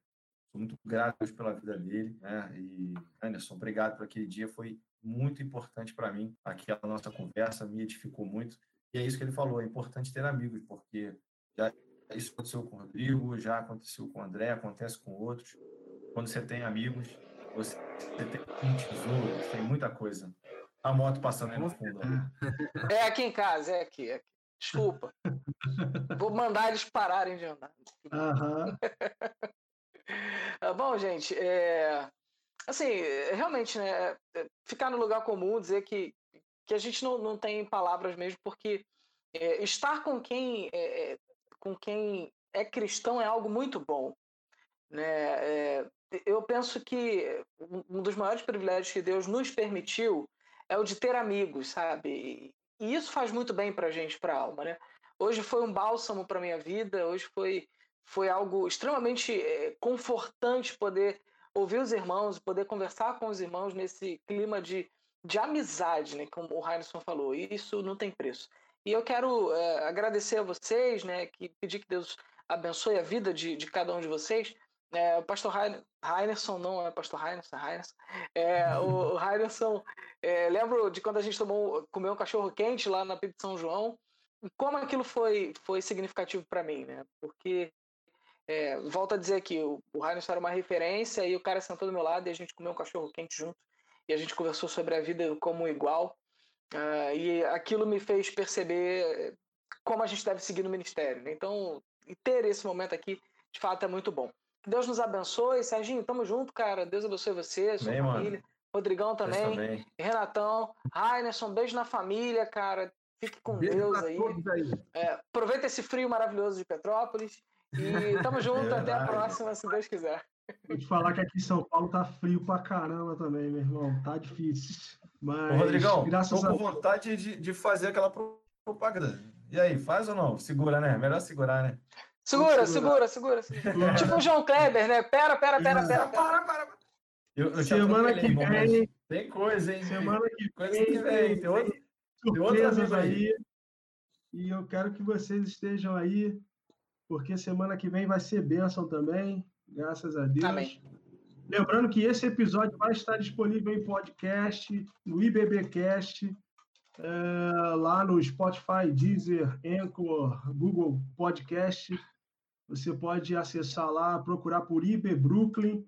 Sou muito grato pela vida dele, né? E Anderson, obrigado por aquele dia, foi muito importante para mim. Aquela nossa conversa me edificou muito. E é isso que ele falou, é importante ter amigos, porque já isso aconteceu com o Rodrigo, já aconteceu com o André, acontece com outros. Quando você tem amigos, você tem um tesouro, você tem muita coisa. A moto passando aí no fundo. É aqui em casa, é aqui. É aqui. Desculpa. *laughs* Vou mandar eles pararem de andar. Uhum. *laughs* Bom, gente, é... assim, realmente, né, é, ficar no lugar comum, dizer que, que a gente não, não tem palavras mesmo, porque é, estar com quem é, é com quem é cristão é algo muito bom. Né? É, eu penso que um dos maiores privilégios que Deus nos permitiu é o de ter amigos, sabe? E isso faz muito bem para a gente, para a alma, né? Hoje foi um bálsamo para minha vida, hoje foi, foi algo extremamente é, confortante poder ouvir os irmãos, poder conversar com os irmãos nesse clima de, de amizade, né? Como o Heineken falou, e isso não tem preço. E eu quero é, agradecer a vocês, né? Que pedir que Deus abençoe a vida de, de cada um de vocês. É, o pastor Heinerson, não é pastor Heinerson, é Heinerson. É, o, *laughs* o Heinerson, é, lembro de quando a gente tomou, comeu um cachorro quente lá na Pipa de São João, e como aquilo foi, foi significativo para mim, né? Porque, é, volto a dizer aqui, o, o Heinerson era uma referência e o cara sentou do meu lado e a gente comeu um cachorro quente junto e a gente conversou sobre a vida como igual. Uh, e aquilo me fez perceber como a gente deve seguir no ministério. Né? Então, ter esse momento aqui, de fato, é muito bom. Deus nos abençoe. Serginho, tamo junto, cara. Deus abençoe você, sua Bem, família. Mano. Rodrigão também. também. Renatão. Rainerson, beijo na família, cara. Fique com beijo Deus aí. aí. É, aproveita esse frio maravilhoso de Petrópolis. E tamo *laughs* junto. É até a próxima, se Deus quiser. Vou te falar que aqui em São Paulo tá frio pra caramba também, meu irmão. Tá difícil. Mas, Ô, Rodrigão, graças tô a... com vontade de, de fazer aquela propaganda. E aí, faz ou não? Segura, né? Melhor segurar, né? Segura, segura, segura, segura. tipo o João Kleber, né? Pera, pera, pera, pera, para, para. Eu, eu Semana que vem. Tem coisa, hein? Semana que vem. Que vem. Tem, outro, tem surpresas aí. E eu quero que vocês estejam aí, porque semana que vem vai ser bênção também, graças a Deus. Amém. Lembrando que esse episódio vai estar disponível em podcast, no IBBcast, é, lá no Spotify, Deezer, Anchor, Google Podcast. Você pode acessar lá, procurar por IB Brooklyn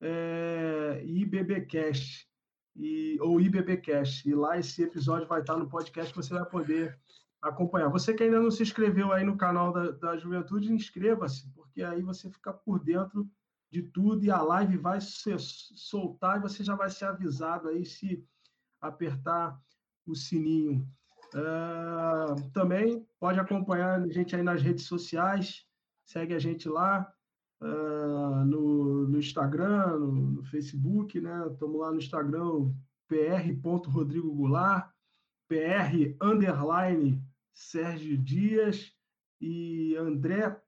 é, IBBcast, e, ou IBBcast. E lá esse episódio vai estar no podcast, você vai poder acompanhar. Você que ainda não se inscreveu aí no canal da, da Juventude, inscreva-se, porque aí você fica por dentro de tudo e a live vai se soltar e você já vai ser avisado aí se apertar o sininho. Uh, também pode acompanhar a gente aí nas redes sociais, segue a gente lá uh, no, no, Instagram, no, no, Facebook, né? Estamos lá no Instagram, pr.rodrigo Goulart, pr underline Sérgio Dias e André,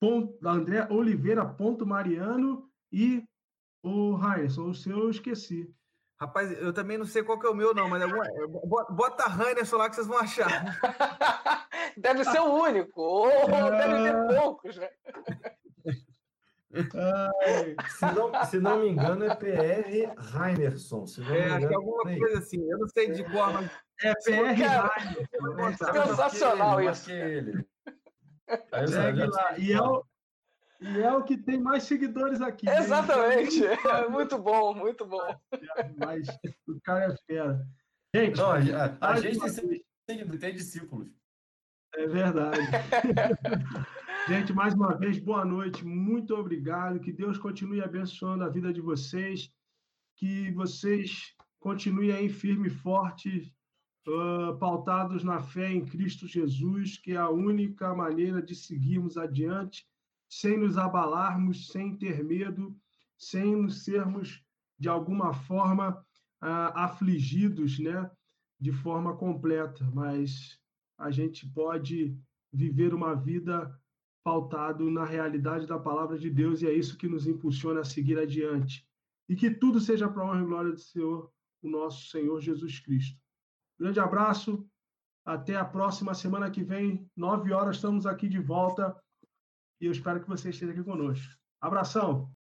ponto, André Oliveira ponto Mariano e o Raíssa, o seu eu esqueci. Rapaz, eu também não sei qual que é o meu, não, mas é, bota Hannerson lá que vocês vão achar. *laughs* deve ser o único, ou deve ter poucos, né? se, não, se não me engano, é PR Heinerson. Se não é, acho que é alguma coisa assim. Eu não sei de qual, mas. É PR Heinerson. Sensacional isso. Ele. Segue lá. E é o, e é o que tem mais seguidores aqui. Né? Exatamente. Né? É *laughs* muito bom, muito bom. Mas o cara é fera. Gente, Não, a, a gente tem, tem discípulos. É verdade. *laughs* gente, mais uma vez, boa noite. Muito obrigado. Que Deus continue abençoando a vida de vocês. Que vocês continuem aí firme e forte, uh, pautados na fé em Cristo Jesus, que é a única maneira de seguirmos adiante sem nos abalarmos, sem ter medo, sem nos sermos, de alguma forma, ah, afligidos, né? de forma completa, mas a gente pode viver uma vida pautado na realidade da palavra de Deus e é isso que nos impulsiona a seguir adiante. E que tudo seja para honra e glória do Senhor, o nosso Senhor Jesus Cristo. Grande abraço, até a próxima semana que vem, nove horas, estamos aqui de volta e eu espero que você esteja aqui conosco. Abração!